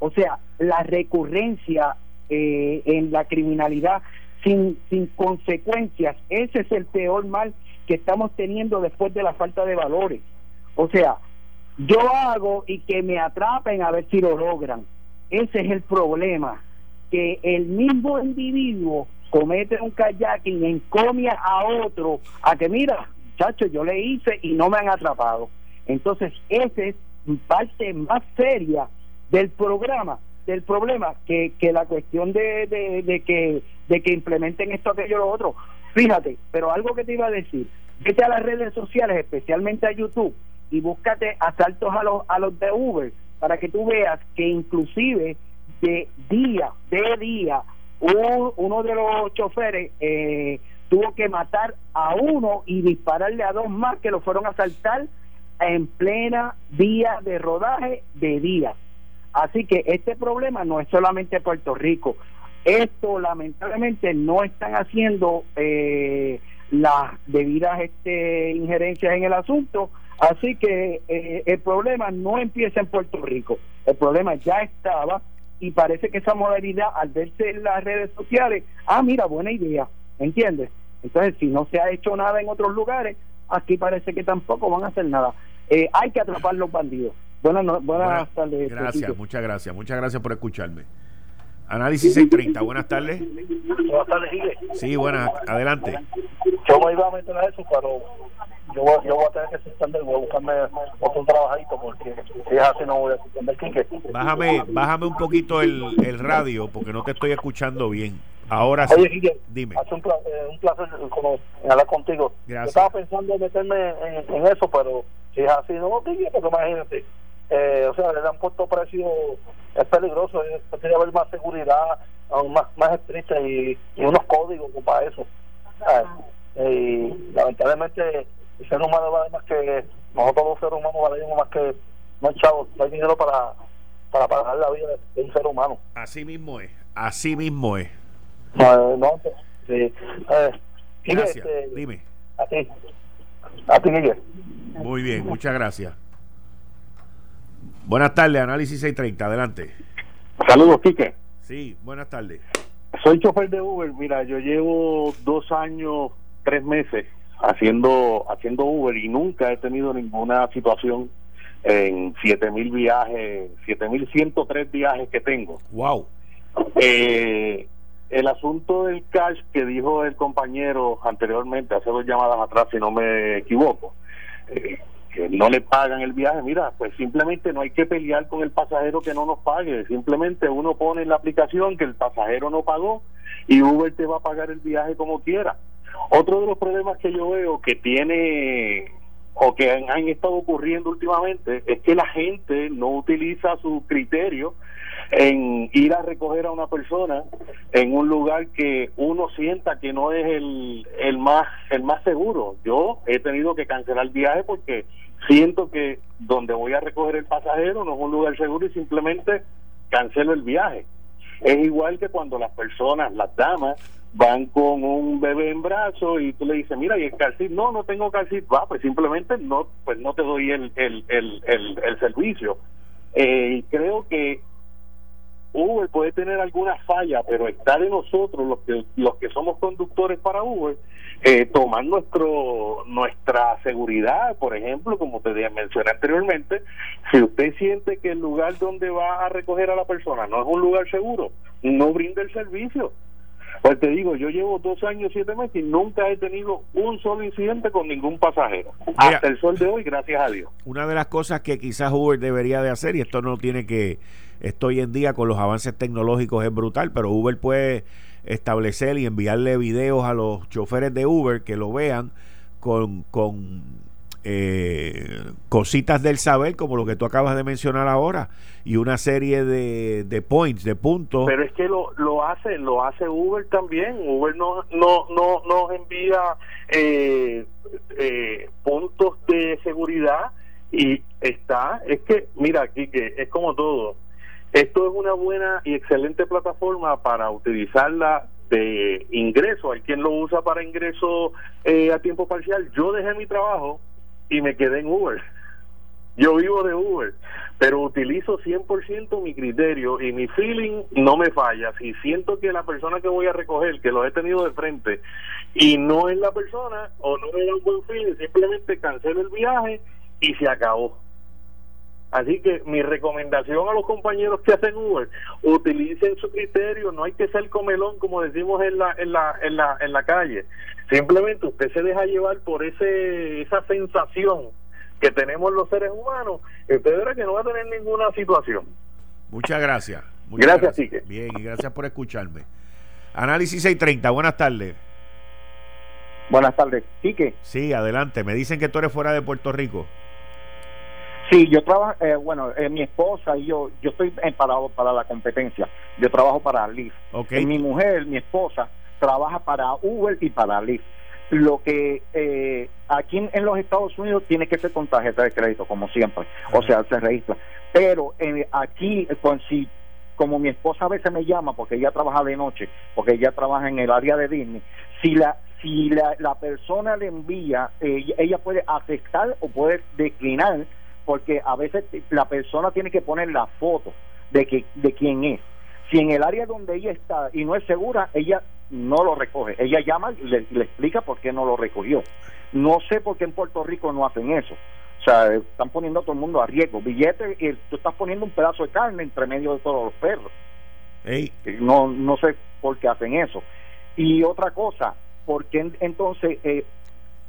O sea, la recurrencia eh, en la criminalidad sin, sin consecuencias, ese es el peor mal que estamos teniendo después de la falta de valores. O sea, yo hago y que me atrapen a ver si lo logran. Ese es el problema, que el mismo individuo comete un kayaking, encomia a otro, a que mira, chacho, yo le hice y no me han atrapado. Entonces, esa es parte más seria del programa, del problema, que, que la cuestión de, de, que, de que implementen esto, aquello, lo otro. Fíjate, pero algo que te iba a decir, vete a las redes sociales, especialmente a YouTube, y búscate asaltos a los, a los de Uber, para que tú veas que inclusive de día, de día, uno de los choferes eh, tuvo que matar a uno y dispararle a dos más que lo fueron a asaltar en plena vía de rodaje de día. Así que este problema no es solamente Puerto Rico. Esto lamentablemente no están haciendo eh, las debidas este, injerencias en el asunto, así que eh, el problema no empieza en Puerto Rico, el problema ya estaba y parece que esa modalidad al verse en las redes sociales, ah mira, buena idea, ¿entiendes? Entonces si no se ha hecho nada en otros lugares, aquí parece que tampoco van a hacer nada. Eh, hay que atrapar los bandidos. Buenas, buenas tardes. Gracias, muchas gracias, muchas gracias por escucharme. Análisis 630, buenas tardes. Buenas tardes, Gile. Sí, buenas, adelante. Yo me iba a meter a eso, pero yo, yo voy a tener que suspender, voy a buscar buscarme otro trabajito porque si es así no voy a suspender Quique. Bájame, bájame un poquito el, el radio porque no te estoy escuchando bien. Ahora sí, dime. Hace un, placer, un placer como, hablar contigo. Gracias. Yo estaba pensando en meterme en, eso, pero si es así, no, Quique, porque imagínate. Eh, o sea, le han puesto precio, es peligroso, tiene que haber más seguridad, más, más estricta y, y unos códigos para eso. Y lamentablemente el ser humano vale más que nosotros los seres humanos valemos más que no hay chavos, no hay dinero para, para pagar la vida de un ser humano. Así mismo es, así mismo es. No, no sí. Eh, gracias. Este, Dime. A ti. A ti, Muy bien, muchas gracias. Buenas tardes, Análisis 630, adelante. Saludos, Quique. Sí, buenas tardes. Soy chofer de Uber. Mira, yo llevo dos años, tres meses haciendo haciendo Uber y nunca he tenido ninguna situación en 7000 viajes, 7103 viajes que tengo. Wow. Eh, el asunto del cash que dijo el compañero anteriormente, hace dos llamadas atrás, si no me equivoco, eh, que no le pagan el viaje, mira, pues simplemente no hay que pelear con el pasajero que no nos pague, simplemente uno pone en la aplicación que el pasajero no pagó y Uber te va a pagar el viaje como quiera. Otro de los problemas que yo veo que tiene o que han, han estado ocurriendo últimamente es que la gente no utiliza su criterio en ir a recoger a una persona en un lugar que uno sienta que no es el, el más el más seguro. Yo he tenido que cancelar el viaje porque siento que donde voy a recoger el pasajero no es un lugar seguro y simplemente cancelo el viaje. Es igual que cuando las personas, las damas, van con un bebé en brazo y tú le dices, mira, ¿y el calcit? No, no tengo calcit. Va, pues simplemente no, pues no te doy el, el, el, el, servicio. Eh, creo que Uber puede tener alguna falla, pero está de nosotros, los que, los que somos conductores para Uber, eh, tomar nuestro, nuestra seguridad, por ejemplo, como te mencioné anteriormente, si usted siente que el lugar donde va a recoger a la persona no es un lugar seguro, no brinda el servicio. Pues te digo, yo llevo dos años, siete meses y nunca he tenido un solo incidente con ningún pasajero. hasta el sol de hoy, gracias a Dios. Una de las cosas que quizás Uber debería de hacer, y esto no tiene que, esto hoy en día con los avances tecnológicos es brutal, pero Uber puede establecer y enviarle videos a los choferes de Uber que lo vean con, con eh, cositas del saber, como lo que tú acabas de mencionar ahora, y una serie de, de points, de puntos. Pero es que lo, lo hace, lo hace Uber también. Uber no, no, no nos envía eh, eh, puntos de seguridad y está, es que, mira, aquí que es como todo. Esto es una buena y excelente plataforma para utilizarla de ingreso. Hay quien lo usa para ingreso a tiempo parcial. Yo dejé mi trabajo y me quedé en Uber. Yo vivo de Uber, pero utilizo 100% mi criterio y mi feeling no me falla. Si siento que la persona que voy a recoger, que lo he tenido de frente, y no es la persona o no me da un buen feeling, simplemente cancelo el viaje y se acabó. Así que mi recomendación a los compañeros que hacen Uber, utilicen su criterio, no hay que ser comelón como decimos en la en la en la en la calle. Simplemente usted se deja llevar por ese esa sensación que tenemos los seres humanos y usted verá que no va a tener ninguna situación. Muchas gracias. gracias, gracias. Bien, y gracias por escucharme. Análisis 630, buenas tardes. Buenas tardes, Quique. Sí, adelante. Me dicen que tú eres fuera de Puerto Rico. Sí, yo trabajo, eh, bueno, eh, mi esposa y yo, yo estoy parado para la competencia. Yo trabajo para Lyft. Okay. mi mujer, mi esposa, trabaja para Uber y para Lyft. Lo que eh, aquí en, los Estados Unidos tiene que ser con tarjeta de crédito, como siempre. O sea, se registra. Pero aquí, con si como mi esposa a veces me llama porque ella trabaja de noche, porque ella trabaja en el área de Disney, si la si la, la persona le envía, ella puede aceptar o puede declinar porque a veces la persona tiene que poner la foto de que de quién es. Si en el área donde ella está y no es segura, ella no lo recoge. Ella llama y le, explica por qué no lo recogió. No sé por qué en Puerto Rico no hacen eso. O sea, están poniendo a todo el mundo a riesgo. Billete, y tú estás poniendo un pedazo de carne entre medio de todos los perros. No, no sé por qué hacen eso. Y otra cosa, ¿por qué entonces eh,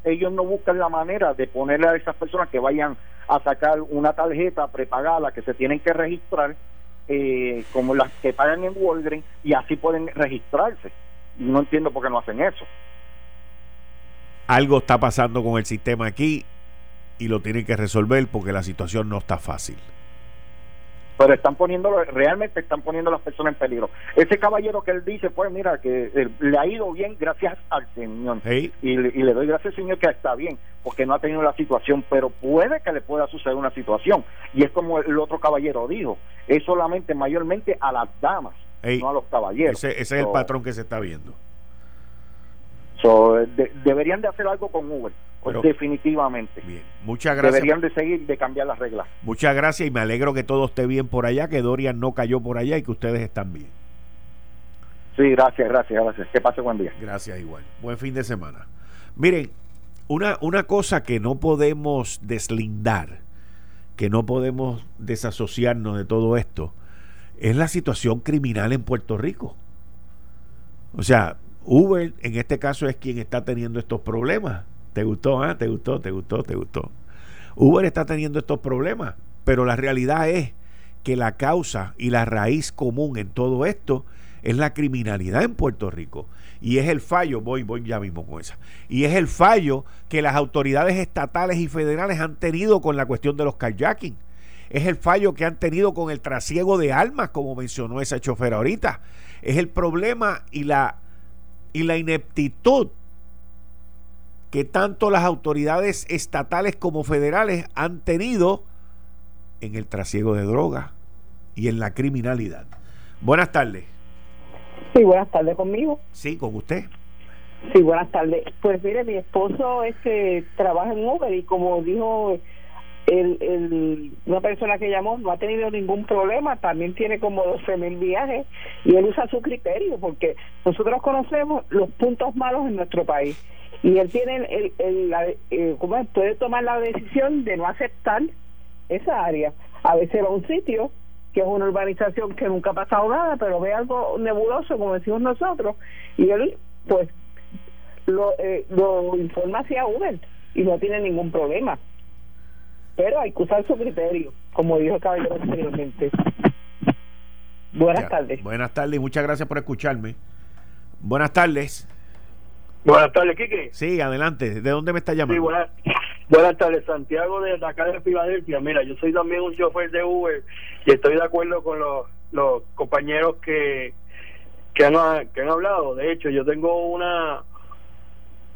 ellos no buscan la manera de ponerle a esas personas que vayan a sacar una tarjeta prepagada que se tienen que registrar eh, como las que pagan en Walgreens y así pueden registrarse. No entiendo por qué no hacen eso. Algo está pasando con el sistema aquí y lo tienen que resolver porque la situación no está fácil pero están poniendo realmente están poniendo a las personas en peligro. Ese caballero que él dice, pues mira, que eh, le ha ido bien gracias al Señor. Y, le doy gracias al Señor que está bien, porque no ha tenido la situación, pero puede que le pueda suceder una situación. Y es como el otro caballero dijo, es solamente mayormente a las damas, no a los caballeros. Ese, es el patrón que se está viendo. deberían de hacer algo con Uber definitivamente. Bien, muchas gracias. Deberían de seguir de cambiar las reglas. Muchas gracias y me alegro que todo esté bien por allá, que Dorian no cayó por allá y que ustedes están bien. Sí, gracias, gracias, gracias. Que pase buen día. Gracias igual. Buen fin de semana. Miren, una, una cosa que no podemos deslindar, que no podemos desasociarnos de todo esto, es la situación criminal en Puerto Rico. O sea, Uber en este caso es quien está teniendo estos problemas ¿Te gustó? Ah? ¿Te gustó? ¿Te gustó? ¿Te gustó? Uber está teniendo estos problemas, pero la realidad es que la causa y la raíz común en todo esto es la criminalidad en Puerto Rico. Y es el fallo, voy, voy ya mismo con esa. Y es el fallo que las autoridades estatales y federales han tenido con la cuestión de los kayaking. Es el fallo que han tenido con el trasiego de armas, como mencionó esa chofer ahorita. Es el problema y la, y la ineptitud que tanto las autoridades estatales como federales han tenido en el trasiego de drogas y en la criminalidad. Buenas tardes. Sí, buenas tardes conmigo. Sí, con usted. Sí, buenas tardes. Pues mire, mi esposo es que trabaja en Uber y como dijo el, el, una persona que llamó, no ha tenido ningún problema, también tiene como 12 mil viajes y él usa su criterio porque nosotros conocemos los puntos malos en nuestro país y él tiene el, el, la, eh, puede tomar la decisión de no aceptar esa área. A veces va a un sitio que es una urbanización que nunca ha pasado nada pero ve algo nebuloso como decimos nosotros y él pues lo, eh, lo informa hacia Uber y no tiene ningún problema. Pero hay que usar su criterio como dijo el caballero anteriormente. Buenas tardes. Buenas tardes y muchas gracias por escucharme. Buenas tardes Buenas tardes, Kike. Sí, adelante. ¿De dónde me está llamando? Sí, buenas, buenas tardes, Santiago de acá de Filadelfia. Mira, yo soy también un chofer de Uber y estoy de acuerdo con los, los compañeros que, que, han, que han hablado. De hecho, yo tengo una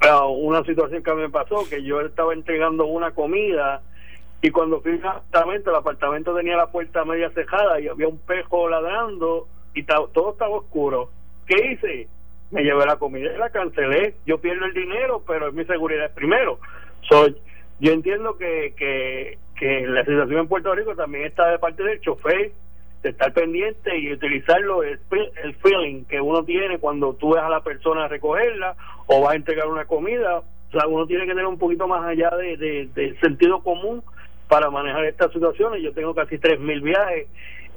ah, una situación que me pasó, que yo estaba entregando una comida y cuando fui al apartamento, el apartamento tenía la puerta media cejada y había un pejo ladrando y todo estaba oscuro. ¿Qué hice? Me llevé la comida la cancelé. Yo pierdo el dinero, pero es mi seguridad primero. Soy, yo entiendo que, que, que la situación en Puerto Rico también está de parte del chofer, de estar pendiente y utilizarlo, el, el feeling que uno tiene cuando tú ves a la persona a recogerla o va a entregar una comida. O sea, uno tiene que tener un poquito más allá de, de, de sentido común para manejar estas situaciones. Yo tengo casi 3.000 viajes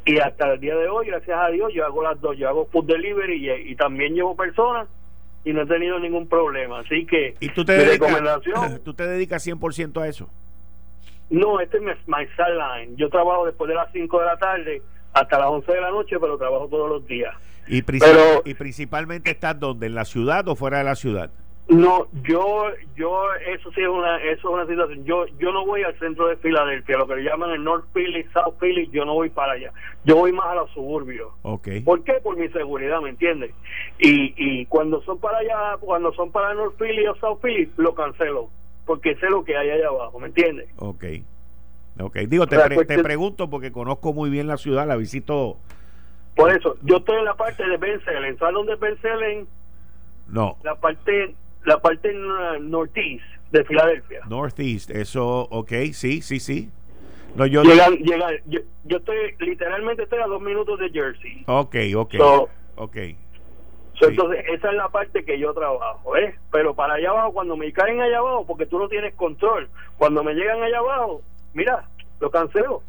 y hasta el día de hoy, gracias a Dios, yo hago las dos, yo hago food delivery y, también llevo personas y no he tenido ningún problema. Así que, ¿Y tú te dedicas, recomendación... ¿Tú te dedicas 100% a eso? No, este es my sideline. Yo trabajo después de las 5 de la tarde hasta las 11 de la noche, pero trabajo todos los días. ¿Y, ¿Y principalmente estás donde? ¿En la ciudad o fuera de la ciudad? No, yo, yo, eso sí es una, eso es una situación. Yo, yo no voy al centro de Filadelfia, lo que le llaman el North Philly, South Philly, yo no voy para allá. Yo voy más a los suburbios. Okay. ¿Por qué? Por mi seguridad, ¿me entiendes? Y, y cuando son para allá, cuando son para North Philly o South Philly, lo cancelo, porque sé lo que hay allá abajo, ¿me entiendes? Ok. Ok, digo, te, te pregunto porque conozco muy bien la ciudad, la visito. Por eso, yo estoy en la parte de Benzelen, ¿sabes dónde es Benzelen? No. La parte la parte northeast de Filadelfia. Northeast, eso, ok, sí, sí, sí. No, yo, llega, llega, yo, yo, estoy, literalmente estoy a dos minutos de Jersey. Ok, ok. ok. Entonces, esa es la parte que yo trabajo, ¿eh? Pero para allá abajo, cuando me caen allá abajo, porque tú no tienes control, cuando me llegan allá abajo, mira, lo cancelo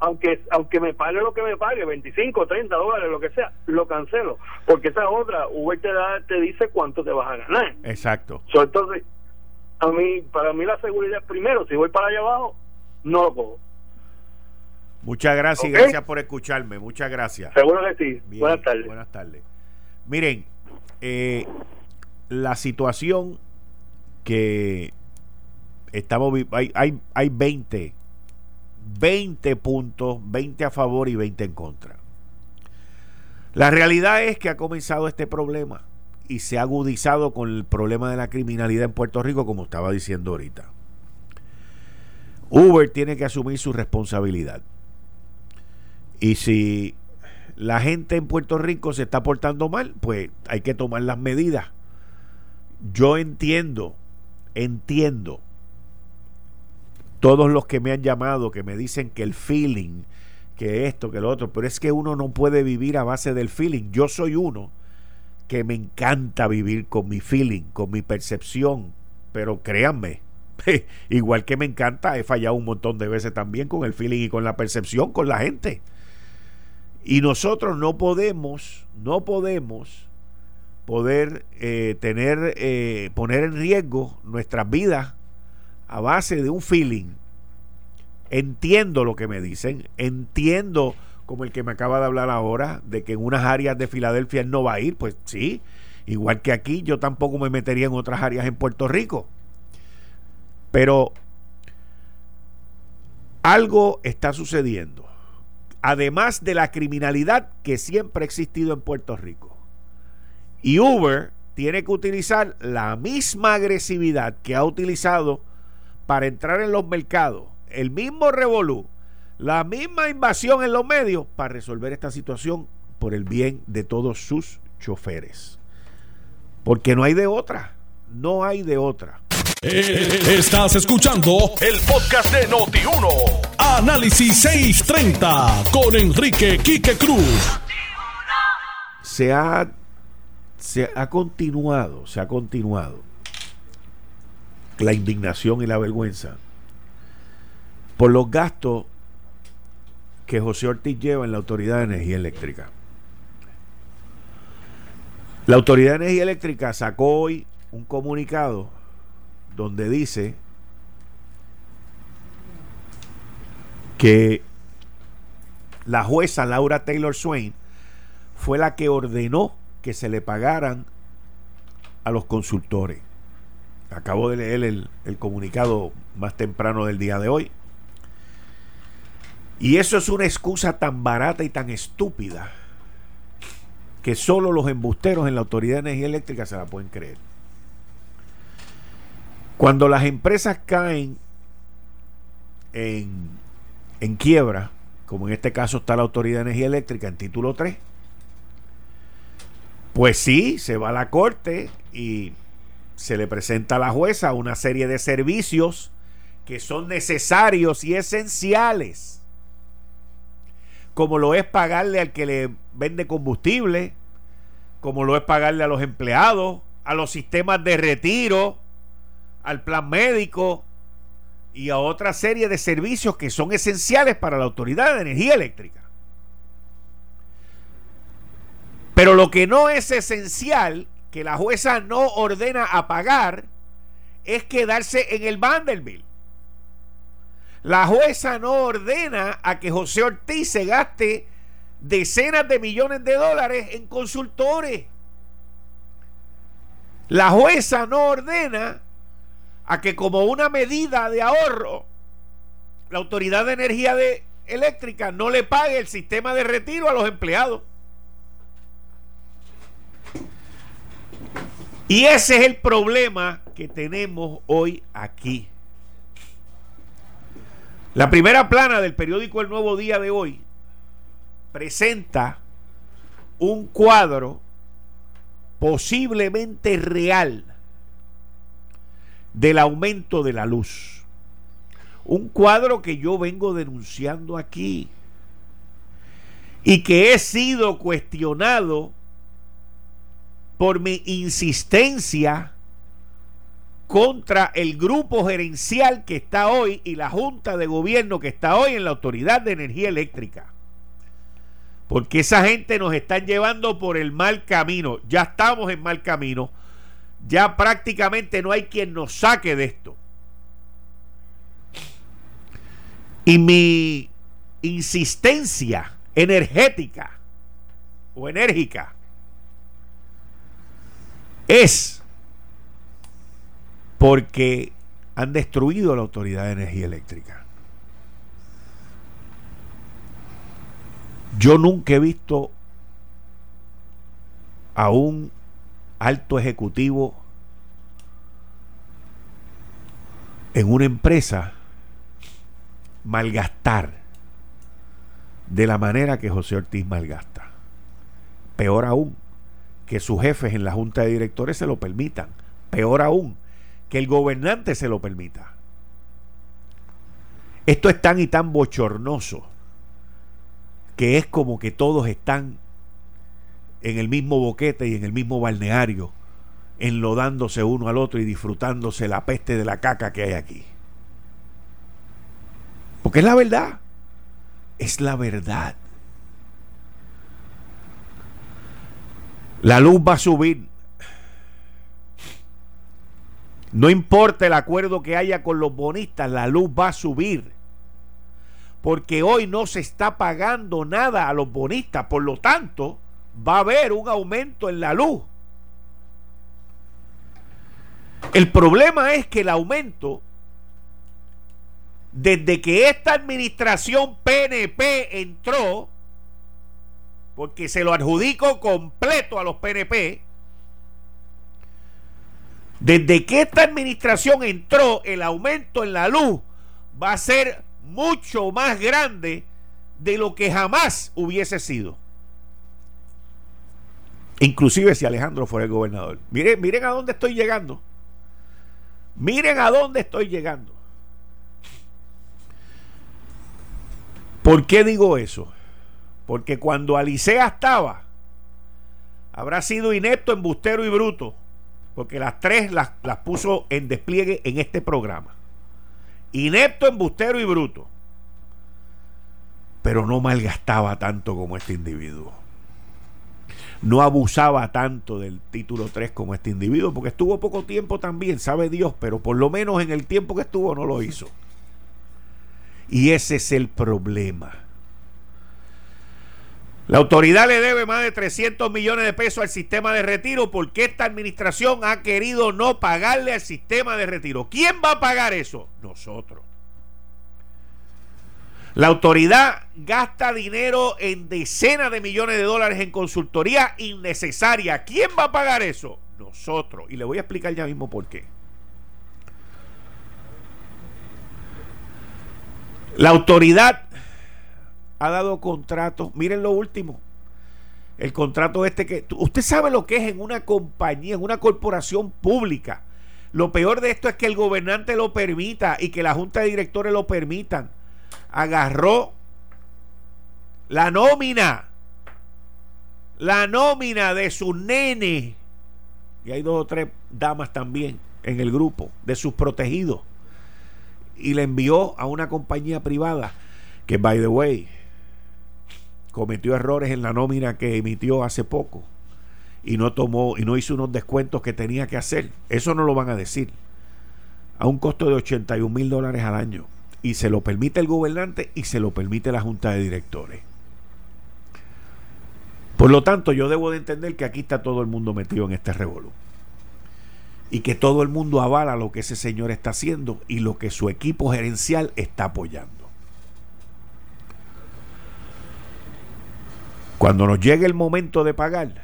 aunque aunque me pague lo que me pague, 25, 30 dólares, lo que sea, lo cancelo. Porque esa otra, Uber te, da, te dice cuánto te vas a ganar. Exacto. entonces, a mí, para mí la seguridad primero, si voy para allá abajo, no lo cojo. Muchas gracias y gracias por escucharme. Muchas gracias. Seguro que sí. buenas tardes. Buenas tardes. Miren, eh, la situación que estamos hay, hay, hay 20 20 puntos, 20 a favor y 20 en contra. La realidad es que ha comenzado este problema y se ha agudizado con el problema de la criminalidad en Puerto Rico, como estaba diciendo ahorita. Uber tiene que asumir su responsabilidad. Y si la gente en Puerto Rico se está portando mal, pues hay que tomar las medidas. Yo entiendo, entiendo todos los que me han llamado, que me dicen que el feeling, que esto, que lo otro, pero es que uno no puede vivir a base del feeling. Yo soy uno que me encanta vivir con mi feeling, con mi percepción, pero créanme, igual que me encanta, he fallado un montón de veces también con el feeling y con la percepción con la gente. Y nosotros no podemos, no podemos poder eh, tener, eh, poner en riesgo nuestras vidas a base de un feeling. Entiendo lo que me dicen, entiendo como el que me acaba de hablar ahora, de que en unas áreas de Filadelfia él no va a ir, pues sí, igual que aquí, yo tampoco me metería en otras áreas en Puerto Rico. Pero algo está sucediendo además de la criminalidad que siempre ha existido en Puerto Rico. Y Uber tiene que utilizar la misma agresividad que ha utilizado para entrar en los mercados, el mismo revolú, la misma invasión en los medios para resolver esta situación por el bien de todos sus choferes. Porque no hay de otra, no hay de otra. Eh, estás escuchando el podcast de Noti1. Análisis 630 con Enrique Quique Cruz. Se ha, se ha continuado, se ha continuado la indignación y la vergüenza por los gastos que José Ortiz lleva en la Autoridad de Energía Eléctrica. La Autoridad de Energía Eléctrica sacó hoy un comunicado donde dice que la jueza Laura Taylor Swain fue la que ordenó que se le pagaran a los consultores. Acabo de leer el, comunicado más temprano del día de hoy. Y eso es una excusa tan barata y tan estúpida que solo los embusteros en la Autoridad de Energía Eléctrica se la pueden creer. Cuando las empresas caen en, en quiebra, como en este caso está la Autoridad de Energía Eléctrica en título 3, pues sí, se va a la corte y se le presenta a la jueza una serie de servicios que son necesarios y esenciales, como lo es pagarle al que le vende combustible, como lo es pagarle a los empleados, a los sistemas de retiro, al plan médico y a otra serie de servicios que son esenciales para la Autoridad de Energía Eléctrica. Pero lo que no es esencial, que la jueza no ordena a pagar, es quedarse en el Vanderbilt. La jueza no ordena a que José Ortiz se gaste decenas de millones de dólares en consultores. La jueza no ordena a que como una medida de ahorro, la Autoridad de Energía Eléctrica no le pague el sistema de retiro a los empleados. Y ese es el problema que tenemos hoy aquí. La primera plana del periódico El Nuevo Día de hoy presenta un cuadro posiblemente real del aumento de la luz. Un cuadro que yo vengo denunciando aquí y que he sido cuestionado por mi insistencia contra el grupo gerencial que está hoy y la junta de gobierno que está hoy en la Autoridad de Energía Eléctrica. Porque esa gente nos está llevando por el mal camino. Ya estamos en mal camino Ya prácticamente no hay quien nos saque de esto. Y mi insistencia energética o enérgica es porque han destruido la Autoridad de Energía Eléctrica. Yo nunca he visto a un alto ejecutivo en una empresa malgastar de la manera que José Ortiz malgasta. Peor aún, que sus jefes en la junta de directores se lo permitan. Peor aún, que el gobernante se lo permita. Esto es tan y tan bochornoso que es como que todos están en el mismo boquete y en el mismo balneario, enlodándose uno al otro y disfrutándose la peste de la caca que hay aquí. Porque es la verdad. Es la verdad. La luz va a subir. No importa el acuerdo que haya con los bonistas, la luz va a subir. Porque hoy no se está pagando nada a los bonistas. Por lo tanto, va a haber un aumento en la luz. El problema es que el aumento, desde que esta administración PNP entró, porque se lo adjudico completo a los PNP, desde que esta administración entró, el aumento en la luz va a ser mucho más grande de lo que jamás hubiese sido. Inclusive si Alejandro fuera el gobernador. Miren, miren a dónde estoy llegando. Miren a dónde estoy llegando. ¿Por qué digo eso? Porque cuando Alicea estaba, habrá sido inepto, embustero y bruto. Porque las tres las, las puso en despliegue en este programa. Inepto, embustero y bruto. Pero no malgastaba tanto como este individuo no abusaba tanto del título 3 como este individuo, porque estuvo poco tiempo también, sabe Dios, pero por lo menos en el tiempo que estuvo no lo hizo. Y ese es el problema. La autoridad le debe más de 300 millones de pesos al sistema de retiro porque esta administración ha querido no pagarle al sistema de retiro. ¿Quién va a pagar eso? Nosotros. La autoridad gasta dinero en decenas de millones de dólares en consultoría innecesaria. ¿Quién va a pagar eso? Nosotros. Y le voy a explicar ya mismo por qué. La autoridad ha dado contratos. Miren lo último. El contrato este que... Usted sabe lo que es en una compañía, en una corporación pública. Lo peor de esto es que el gobernante lo permita y que la junta de directores lo permitan agarró la nómina, la nómina de su nene, y hay dos o tres damas también en el grupo, de sus protegidos, y le envió a una compañía privada que, by the way, cometió errores en la nómina que emitió hace poco y no tomó y no hizo unos descuentos que tenía que hacer. Eso no lo van a decir. A un costo de 81 mil dólares al año y se lo permite el gobernante y se lo permite la junta de directores. Por lo tanto, yo debo de entender que aquí está todo el mundo metido en este revolú. Y que todo el mundo avala lo que ese señor está haciendo y lo que su equipo gerencial está apoyando. Cuando nos llegue el momento de pagar,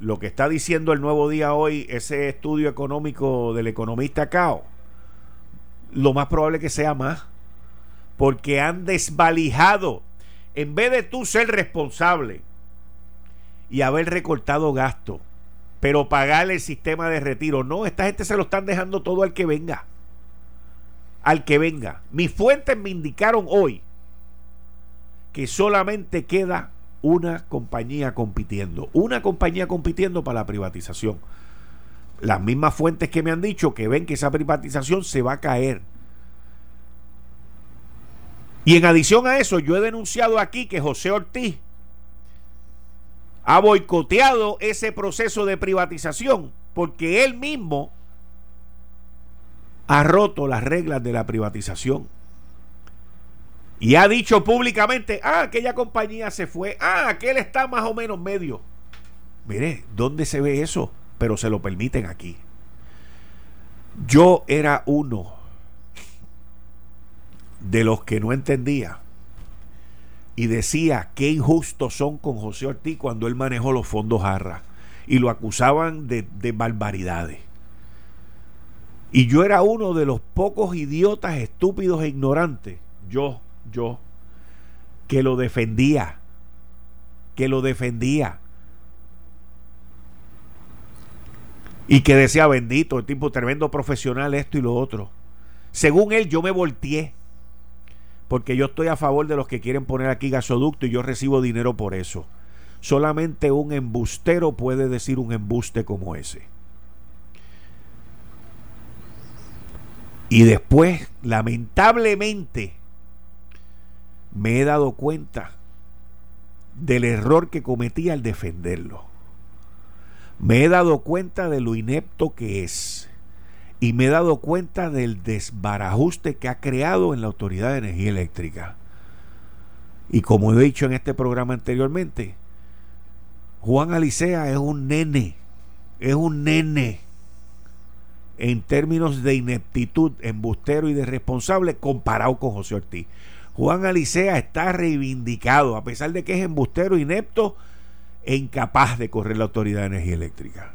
lo que está diciendo el nuevo día hoy, ese estudio económico del economista Cao, lo más probable que sea más porque han desvalijado. En vez de tú ser responsable y haber recortado gasto, pero pagar el sistema de retiro, no, esta gente se lo están dejando todo al que venga. Al que venga. Mis fuentes me indicaron hoy que solamente queda una compañía compitiendo. Una compañía compitiendo para la privatización. Las mismas fuentes que me han dicho que ven que esa privatización se va a caer y en adición a eso, yo he denunciado aquí que José Ortiz ha boicoteado ese proceso de privatización porque él mismo ha roto las reglas de la privatización. Y ha dicho públicamente, ah, aquella compañía se fue, ah, aquel está más o menos medio. Mire, ¿dónde se ve eso? Pero se lo permiten aquí. Yo era uno de los que no entendía y decía qué injustos son con José Ortiz cuando él manejó los fondos Jarra y lo acusaban de, de barbaridades. Y yo era uno de los pocos idiotas, estúpidos e ignorantes, yo, yo, que lo defendía, que lo defendía. Y que decía, bendito, el tipo tremendo profesional, esto y lo otro. Según él, yo me volteé. Porque yo estoy a favor de los que quieren poner aquí gasoducto y yo recibo dinero por eso. Solamente un embustero puede decir un embuste como ese. Y después, lamentablemente, me he dado cuenta del error que cometí al defenderlo. Me he dado cuenta de lo inepto que es. Y me he dado cuenta del desbarajuste que ha creado en la Autoridad de Energía Eléctrica. Y como he dicho en este programa anteriormente, Juan Alicea es un nene. Es un nene en términos de ineptitud, embustero y de responsable comparado con José Ortiz. Juan Alicea está reivindicado, a pesar de que es embustero, inepto e incapaz de correr la Autoridad de Energía Eléctrica.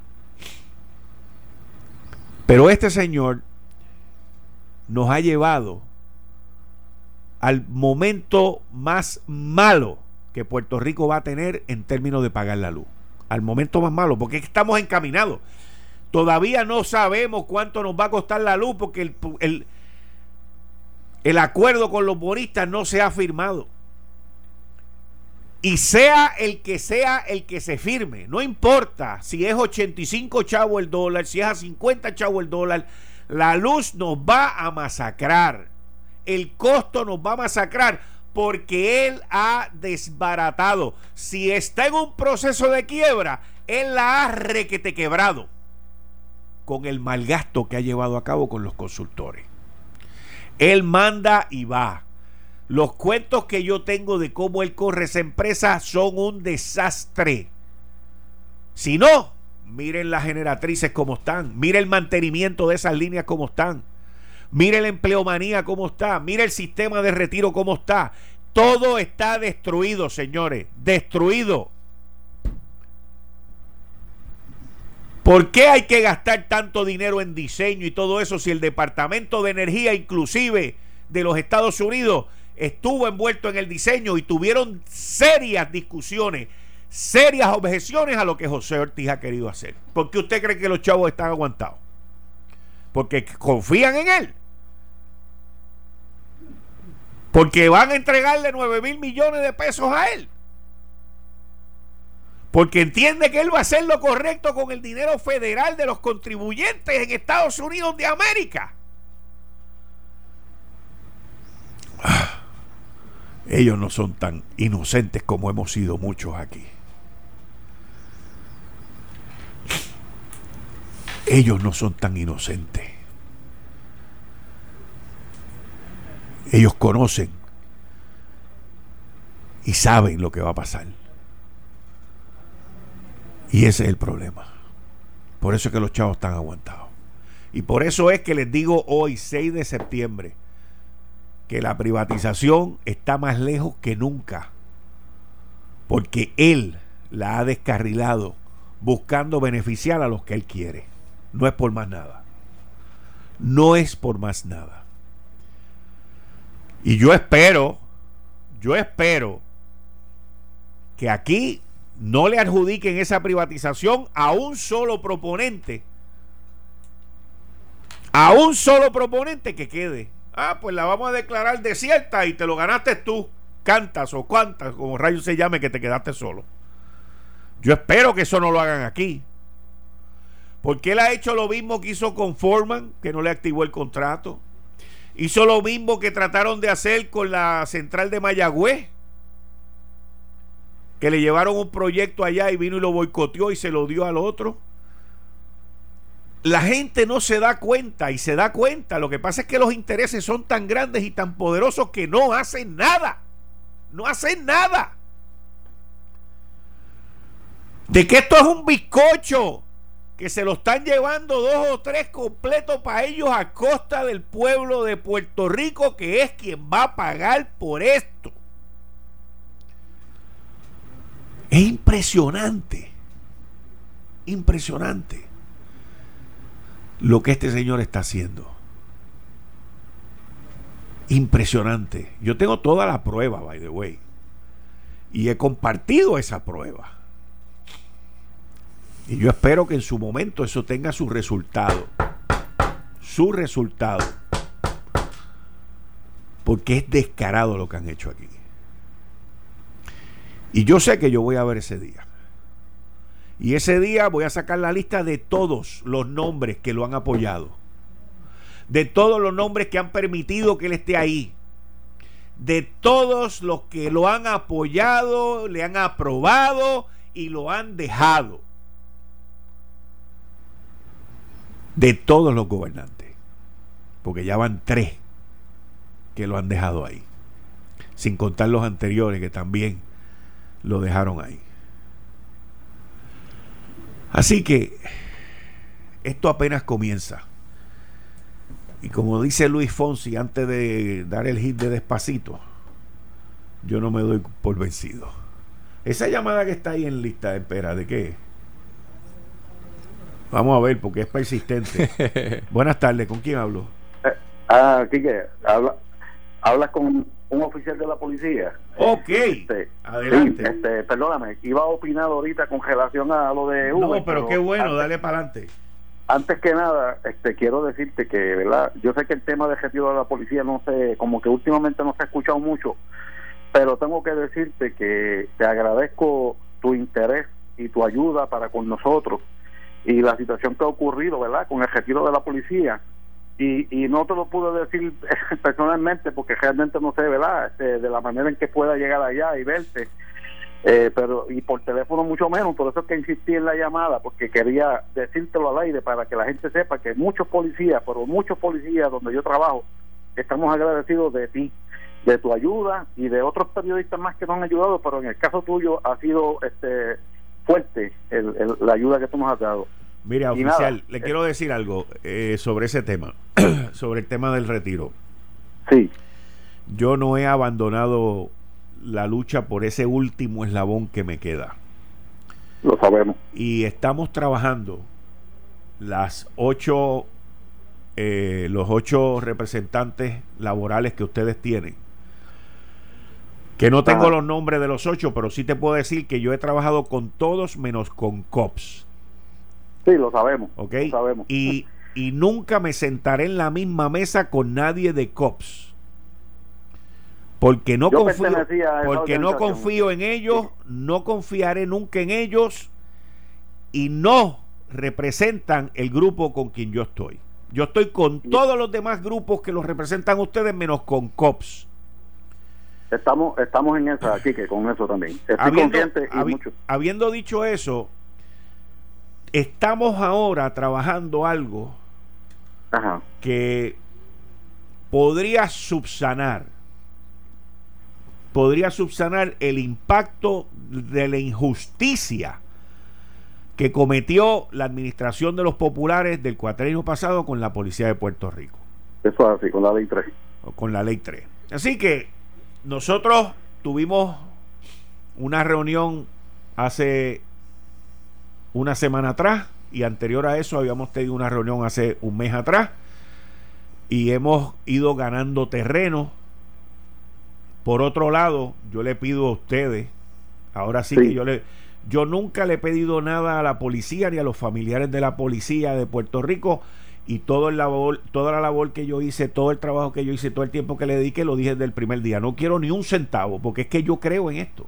Pero este señor nos ha llevado al momento más malo que Puerto Rico va a tener en términos de pagar la luz. Al momento más malo, porque estamos encaminados. Todavía no sabemos cuánto nos va a costar la luz porque el, el, el acuerdo con los bonistas no se ha firmado. Y sea el que sea el que se firme, no importa si es 85 chavo el dólar, si es a 50 chavo el dólar, la luz nos va a masacrar. El costo nos va a masacrar porque él ha desbaratado. Si está en un proceso de quiebra, él la ha requete quebrado con el mal gasto que ha llevado a cabo con los consultores. Él manda y va. Los cuentos que yo tengo de cómo él corre esa empresa son un desastre. Si no, miren las generatrices como están, miren el mantenimiento de esas líneas como están, miren la empleomanía como está, miren el sistema de retiro como está. Todo está destruido, señores, destruido. ¿Por qué hay que gastar tanto dinero en diseño y todo eso si el Departamento de Energía inclusive de los Estados Unidos estuvo envuelto en el diseño y tuvieron serias discusiones, serias objeciones a lo que José Ortiz ha querido hacer? ¿Por qué usted cree que los chavos están aguantados? Porque confían en él. Porque van a entregarle 9 mil millones de pesos a él porque entiende que él va a hacer lo correcto con el dinero federal de los contribuyentes en Estados Unidos de América. Ah, ellos no son tan inocentes como hemos sido muchos aquí. Ellos no son tan inocentes. Ellos conocen y saben lo que va a pasar. Y ese es el problema. Por eso es que los chavos están aguantados. Y por eso es que les digo hoy, 6 de septiembre, que la privatización está más lejos que nunca. Porque él la ha descarrilado buscando beneficiar a los que él quiere. No es por más nada. No es por más nada. Y yo espero, yo espero que aquí no le adjudiquen esa privatización a un solo proponente. A un solo proponente que quede. Ah, pues la vamos a declarar desierta y te lo ganaste tú. Cantas o cuantas, como rayos se llame, que te quedaste solo. Yo espero que eso no lo hagan aquí. Porque él ha hecho lo mismo que hizo con Forman, que no le activó el contrato. Hizo lo mismo que trataron de hacer con la central de Mayagüez que le llevaron un proyecto allá y vino y lo boicoteó y se lo dio al otro. la gente no se da cuenta y se da cuenta. Lo que pasa es que los intereses son tan grandes y tan poderosos que no hacen nada. No hacen nada. De que esto es un bizcocho que se lo están llevando dos o tres completos para ellos a costa del pueblo de Puerto Rico, que es quien va a pagar por esto. Es impresionante. Impresionante lo que este señor está haciendo. Impresionante. Yo tengo toda la prueba, by the way. Y he compartido esa prueba. Y yo espero que en su momento eso tenga su resultado. Su resultado. Porque es descarado lo que han hecho aquí. Y yo sé que yo voy a ver ese día. Y ese día voy a sacar la lista de todos los nombres que lo han apoyado. De todos los nombres que han permitido que él esté ahí. De todos los que lo han apoyado, le han aprobado y lo han dejado. De todos los gobernantes. Porque ya van tres que lo han dejado ahí. Sin contar los anteriores que también lo dejaron ahí. Así que esto apenas comienza. Y como dice Luis Fonsi antes de dar el hit de despacito, yo no me doy por vencido. Esa llamada que está ahí en lista de espera, ¿de qué? Vamos a ver, porque es persistente. Buenas tardes, ¿con quién hablo? Eh, ah, Quique, habla, hablas con un oficial de la policía. Ok. Este, adelante. este, perdóname, iba a opinar ahorita con relación a lo de Uber. No, pero, qué bueno, dale para adelante. Antes que nada, este quiero decirte que, ¿verdad? Yo sé que el tema de retiro de la policía no sé, como que últimamente no se ha escuchado mucho, pero tengo que decirte que te agradezco tu interés y tu ayuda para con nosotros y la situación que ha ocurrido, ¿verdad? Con el retiro de la policía y, y no te lo pude decir personalmente porque realmente no sé, ¿verdad? Este, de la manera en que pueda llegar allá y verte. Eh, pero y por teléfono mucho menos, por eso es que insistí en la llamada, porque quería decírtelo al aire para que la gente sepa que muchos policías, pero muchos policías donde yo trabajo, estamos agradecidos de ti, de tu ayuda y de otros periodistas más que nos han ayudado, pero en el caso tuyo ha sido este fuerte la ayuda que tú nos has dado. Mira, oficial, le quiero decir algo eh, sobre ese tema, sobre el tema del retiro. Sí. Yo no he abandonado la lucha por ese último eslabón que me queda. Lo sabemos. Y estamos trabajando las ocho, eh, los ocho representantes laborales que ustedes tienen. Que no tengo los nombres de los ocho, pero sí te puedo decir que yo he trabajado con todos menos con COPS. Sí, lo sabemos. ¿Ok? sabemos. Y, y nunca me sentaré en la misma mesa con nadie de COPS. Porque no confío, porque no confío en ellos, no confiaré nunca en ellos y no representan el grupo con quien yo estoy. Yo estoy con todos los demás grupos que los representan ustedes menos con COPS. Estamos, estamos en esa aquí, que con eso también. Estoy habiendo, habiendo dicho eso, estamos ahora trabajando algo que podría subsanar podría subsanar el impacto de la injusticia que cometió la administración de los populares del cuatrienio pasado con la policía de Puerto Rico. Eso es así, con la ley 3. con la ley 3. Así que nosotros tuvimos una reunión hace una semana atrás y anterior a eso habíamos tenido una reunión hace un mes atrás y hemos ido ganando terreno. Por otro lado, yo le pido a ustedes, ahora sí, que yo le yo nunca le he pedido nada a la policía ni a los familiares de la policía de Puerto Rico y todo el labor, toda la labor que yo hice, todo el trabajo que yo hice, todo el tiempo que le dediqué, lo dije desde el primer día. No quiero ni un centavo, porque es que yo creo en esto.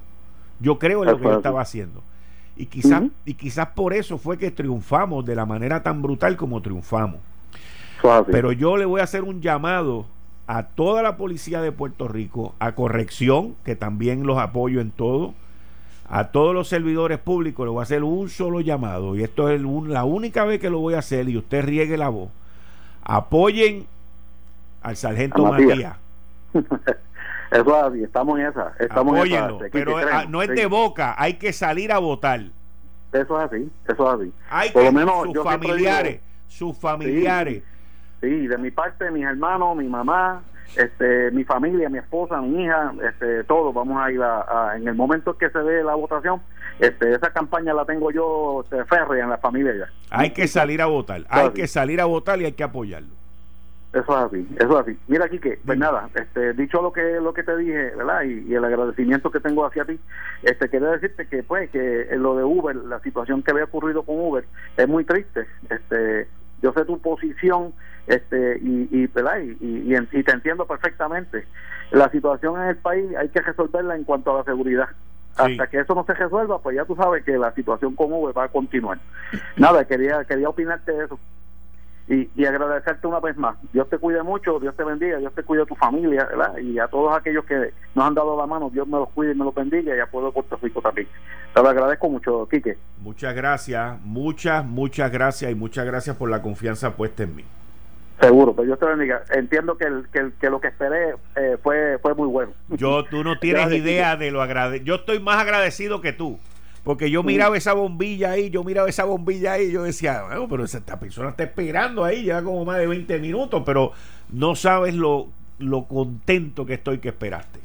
Yo creo en lo que yo estaba haciendo. Y quizás, y quizás por eso fue que triunfamos de la manera tan brutal como triunfamos. Pero yo le voy a hacer un llamado a toda la policía de Puerto Rico, a corrección, que también los apoyo en todo, a todos los servidores públicos le voy a hacer un solo llamado y esto es la única vez que lo voy a hacer y usted riegue la voz. Apoyen al sargento Matías. Eso así, estamos en esa. Estamos en esa. pero ah, no es de boca, hay que salir a votar. Eso es así, eso es así. Hay Por lo menos sus familiares, sus familiares. Sí, de mi parte, mis hermanos, mi mamá, este, mi familia, mi esposa, mi hija, este, todos vamos a ir a, en el momento que se dé la votación, este, esa campaña la tengo yo este, férrea en la familia ya. Hay que salir a votar, hay que salir a votar y hay que apoyarlo. Eso es así, eso es así. Mira, aquí que, pues nada, este, dicho lo que lo que te dije, ¿verdad? Y, el agradecimiento que tengo hacia ti, este, quería decirte que, pues, que lo de Uber, la situación que había ocurrido con Uber, es muy triste. Este, yo sé tu posición, este, y, y, ¿verdad? Y, y, te entiendo perfectamente. La situación en el país hay que resolverla en cuanto a la seguridad. Hasta que eso no se resuelva, pues ya tú sabes que la situación con Uber va a continuar. Nada, quería quería opinarte de eso y, agradecerte una vez más. Dios te cuide mucho, Dios te bendiga, Dios te cuide a tu familia, ¿verdad? Y a todos aquellos que nos han dado la mano, Dios me los cuide y me los bendiga y a pueblo de Puerto Rico también. Te lo agradezco mucho, Quique. Muchas gracias, muchas, muchas gracias y muchas gracias por la confianza puesta en mí. Seguro, pues Dios te bendiga. Entiendo que, el, que, lo que esperé eh, fue, fue muy bueno. Yo, tú no tienes idea de lo agradecido. Yo estoy más agradecido que tú. Porque yo miraba esa bombilla ahí, yo miraba esa bombilla ahí y yo decía, bueno, pero esta persona está esperando ahí, ya como más de 20 minutos, pero no sabes lo, lo contento que estoy que esperaste.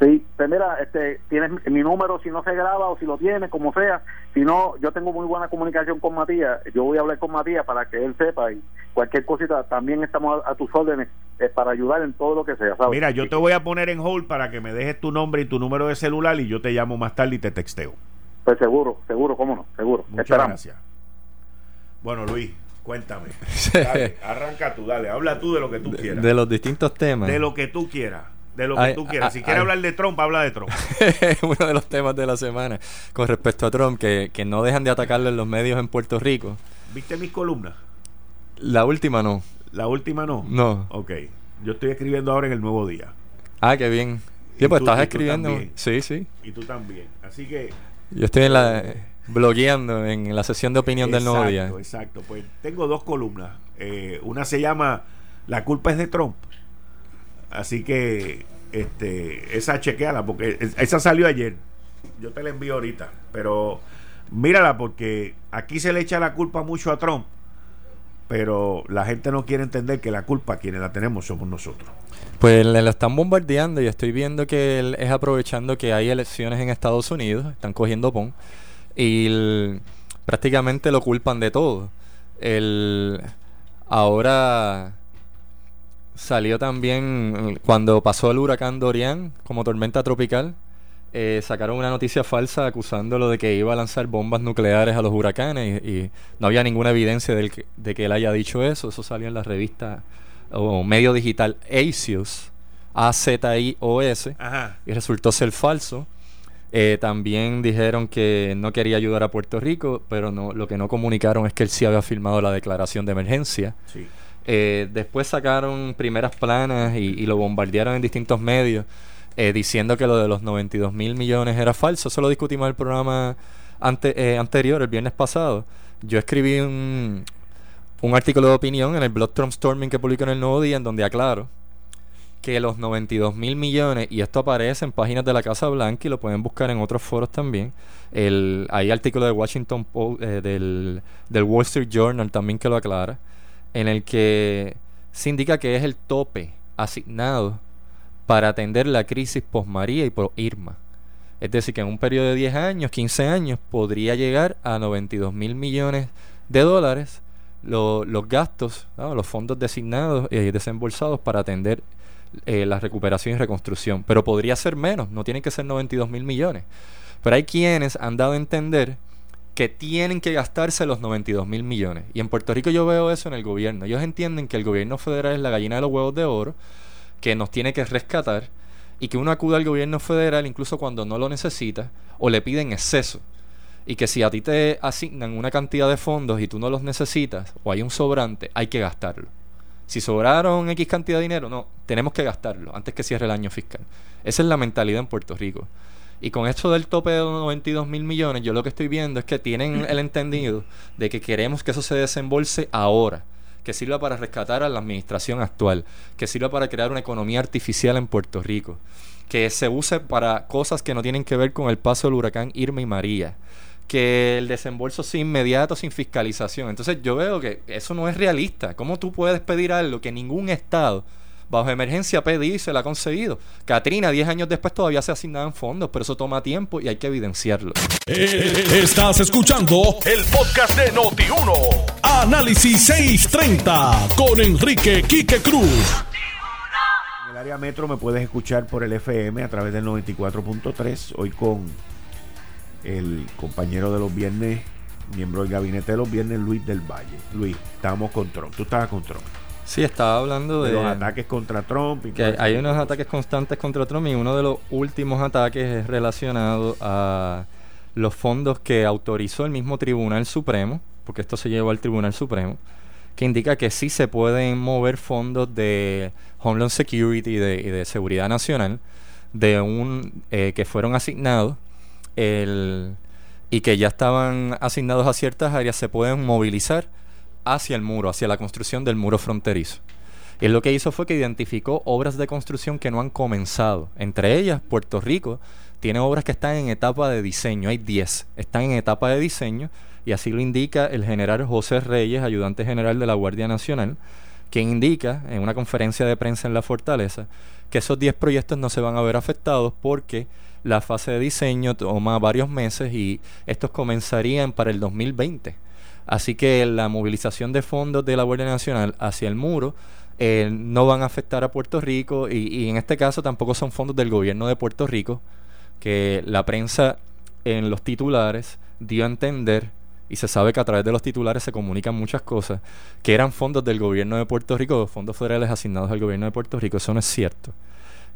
Sí, pues mira, este, tienes mi número si no se graba o si lo tienes, como sea. Si no, yo tengo muy buena comunicación con Matías. Yo voy a hablar con Matías para que él sepa y cualquier cosita. También estamos a, tus órdenes eh, para ayudar en todo lo que sea. Mira, yo te voy a poner en hold para que me dejes tu nombre y tu número de celular y yo te llamo más tarde y te texteo. Pues seguro, seguro, cómo no, seguro. Muchas gracias. Bueno, Luis, cuéntame. Dale, arranca tú, dale, habla tú de lo que tú quieras. De los distintos temas. De lo que tú quieras. De lo que tú quieras. Si quieres hablar de Trump, habla de Trump. Uno de los temas de la semana con respecto a Trump, que, que no dejan de atacarle en los medios en Puerto Rico. ¿Viste mis columnas? La última no. ¿La última no? No. Ok. Yo estoy escribiendo ahora en el Nuevo Día. Ah, qué bien. Sí, pues estás escribiendo. Sí, sí. Y tú también. Así que yo estoy en la blogueando en la sesión de opinión del nuevo día. Exacto, pues tengo dos columnas. Eh, una se llama La culpa es de Trump. Así que este esa chequeala porque esa salió ayer. Yo te la envío ahorita, pero mírala porque aquí se le echa la culpa mucho a Trump, pero la gente no quiere entender que la culpa quienes la tenemos somos nosotros. Pues le lo están bombardeando y estoy viendo que él es aprovechando que hay elecciones en Estados Unidos, están cogiendo PON, y prácticamente lo culpan de todo. El, ahora salió también cuando pasó el huracán Dorian como tormenta tropical. Eh, sacaron una noticia falsa acusándolo de que iba a lanzar bombas nucleares a los huracanes y, no había ninguna evidencia de que él haya dicho eso. Eso salió en la revista o medio digital Azios, A-Z-I-O-S, y resultó ser falso. Eh, también dijeron que no quería ayudar a Puerto Rico, pero no, lo que no comunicaron es que él sí había firmado la declaración de emergencia. Eh, después sacaron primeras planas y, lo bombardearon en distintos medios eh, diciendo que lo de los 92 mil millones era falso. Eso lo discutimos en el programa ante, anterior, el viernes pasado. Yo escribí un, un artículo de opinión en el blog Storming que publicó en el Nuevo Día en donde aclaro que los 92 mil millones, y esto aparece en páginas de la Casa Blanca y lo pueden buscar en otros foros también. El, hay artículo de Washington Post, eh, del, del Wall Street Journal también que lo aclara, en el que se indica que es el tope asignado para atender la crisis post María y por Irma. Es decir, que en un periodo de 10 años, 15 años, podría llegar a 92 mil millones de dólares los gastos, los fondos designados y desembolsados para atender eh, la recuperación y reconstrucción. Pero podría ser menos, no tienen que ser 92 mil millones. Pero hay quienes han dado a entender que tienen que gastarse los 92 mil millones. Y en Puerto Rico yo veo eso en el gobierno. Ellos entienden que el gobierno federal es la gallina de los huevos de oro, que nos tiene que rescatar y que uno acude al gobierno federal incluso cuando no lo necesita o le piden exceso y que si a ti te asignan una cantidad de fondos y tú no los necesitas o hay un sobrante, hay que gastarlo. Si sobraron X cantidad de dinero, no, tenemos que gastarlo antes que cierre el año fiscal. Esa es la mentalidad en Puerto Rico. Y con esto del tope de 92 mil millones, yo lo que estoy viendo es que tienen el entendido de que queremos que eso se desembolse ahora, que sirva para rescatar a la administración actual, que sirva para crear una economía artificial en Puerto Rico, que se use para cosas que no tienen que ver con el paso del huracán Irma y María, que el desembolso sea inmediato, sin fiscalización. Entonces yo veo que eso no es realista. ¿Cómo tú puedes pedir algo que ningún Estado bajo emergencia pedí y se la ha conseguido. Katrina, 10 años después, todavía se asignaban fondos, pero eso toma tiempo y hay que evidenciarlo. Eh, estás escuchando el podcast de Noti1. Análisis 630 con Enrique Quique Cruz. En el área metro me puedes escuchar por el FM a través del 94.3. Hoy con el compañero de los viernes, miembro del gabinete de los viernes, Luis del Valle. Luis, estamos con Trump. Tú estabas con Trump. Sí, estaba hablando de, los ataques contra Trump. Y que hay unos ataques constantes contra Trump y uno de los últimos ataques es relacionado a los fondos que autorizó el mismo Tribunal Supremo, porque esto se llevó al Tribunal Supremo, que indica que sí se pueden mover fondos de Homeland Security y de, Seguridad Nacional de un eh, que fueron asignados el, y que ya estaban asignados a ciertas áreas se pueden movilizar hacia el muro, hacia la construcción del muro fronterizo. Y lo que hizo fue que identificó obras de construcción que no han comenzado. Entre ellas, Puerto Rico tiene obras que están en etapa de diseño. Hay 10. Están en etapa de diseño y así lo indica el general José Reyes, ayudante general de la Guardia Nacional, quien indica en una conferencia de prensa en la Fortaleza que esos 10 proyectos no se van a ver afectados porque la fase de diseño toma varios meses y estos comenzarían para el 2020 Así que la movilización de fondos de la Guardia Nacional hacia el muro eh, no van a afectar a Puerto Rico y, en este caso tampoco son fondos del gobierno de Puerto Rico, que la prensa en los titulares dio a entender, y se sabe que a través de los titulares se comunican muchas cosas, que eran fondos del gobierno de Puerto Rico, fondos federales asignados al gobierno de Puerto Rico. Eso no es cierto.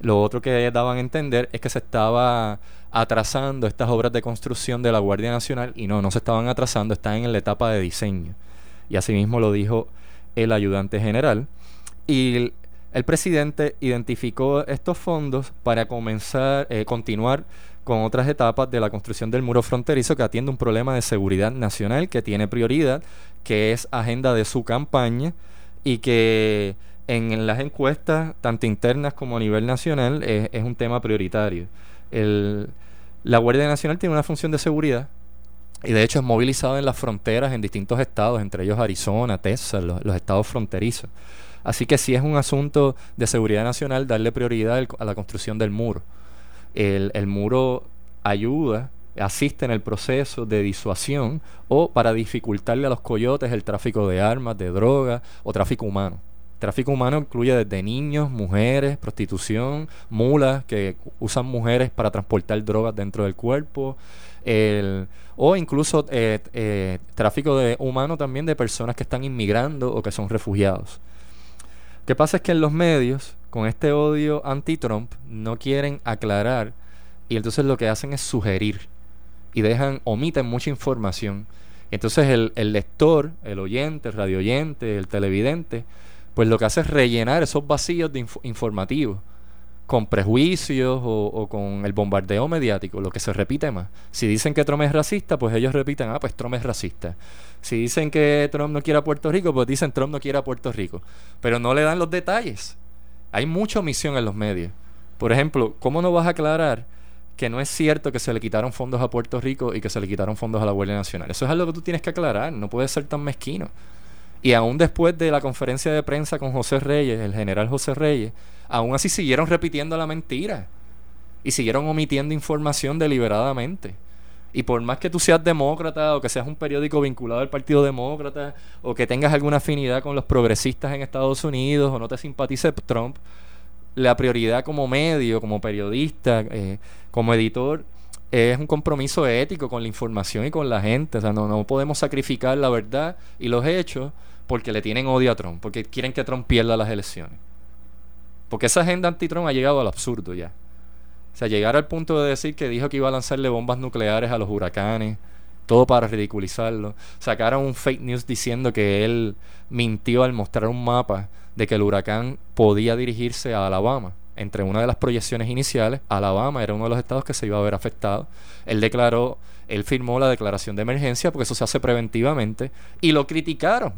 Lo otro que daban a entender es que se estaba atrasando estas obras de construcción de la Guardia Nacional y no, no se estaban atrasando, están en la etapa de diseño. Y asimismo lo dijo el ayudante general. Y el, presidente identificó estos fondos para comenzar, eh, continuar con otras etapas de la construcción del muro fronterizo que atiende un problema de seguridad nacional que tiene prioridad, que es agenda de su campaña y que en las encuestas, tanto internas como a nivel nacional, es, un tema prioritario. la Guardia Nacional tiene una función de seguridad y de hecho es movilizado en las fronteras en distintos estados, entre ellos Arizona, Texas, los, estados fronterizos. Así que sí es un asunto de seguridad nacional darle prioridad a la construcción del muro. El, el muro ayuda asiste en el proceso de disuasión o para dificultarle a los coyotes el tráfico de armas, de drogas o tráfico humano. Tráfico humano incluye desde niños, mujeres, prostitución, mulas que usan mujeres para transportar drogas dentro del cuerpo, o incluso eh, eh, tráfico de humano también de personas que están inmigrando o que son refugiados. ¿Qué pasa es que en los medios, con este odio anti-Trump, no quieren aclarar y entonces lo que hacen es sugerir y dejan, omiten mucha información. Entonces el, el lector, el oyente, el radio oyente, el televidente, pues lo que hace es rellenar esos vacíos de informativos con prejuicios o, con el bombardeo mediático, lo que se repite más. Si dicen que Trump es racista, pues ellos repiten, ah, pues Trump es racista. Si dicen que Trump no quiere a Puerto Rico, pues dicen Trump no quiere a Puerto Rico. Pero no le dan los detalles. Hay mucha omisión en los medios. Por ejemplo, ¿cómo no vas a aclarar que no es cierto que se le quitaron fondos a Puerto Rico y que se le quitaron fondos a la Guardia Nacional? Eso es algo que tú tienes que aclarar. No puedes ser tan mezquino. Y aún después de la conferencia de prensa con José Reyes, el general José Reyes, aún así siguieron repitiendo la mentira y siguieron omitiendo información deliberadamente. Y por más que tú seas demócrata o que seas un periódico vinculado al Partido Demócrata o que tengas alguna afinidad con los progresistas en Estados Unidos o no te simpatice Trump, la prioridad como medio, como periodista, eh, como editor, es un compromiso ético con la información y con la gente. O sea, no, no podemos sacrificar la verdad y los hechos porque le tienen odio a Trump, porque quieren que Trump pierda las elecciones. Porque esa agenda anti-Trump ha llegado al absurdo ya. O sea, llegar al punto de decir que dijo que iba a lanzarle bombas nucleares a los huracanes, todo para ridiculizarlo. Sacaron un fake news diciendo que él mintió al mostrar un mapa de que el huracán podía dirigirse a Alabama entre una de las proyecciones iniciales, Alabama era uno de los estados que se iba a ver afectado. Él declaró, él firmó la declaración de emergencia porque eso se hace preventivamente y lo criticaron.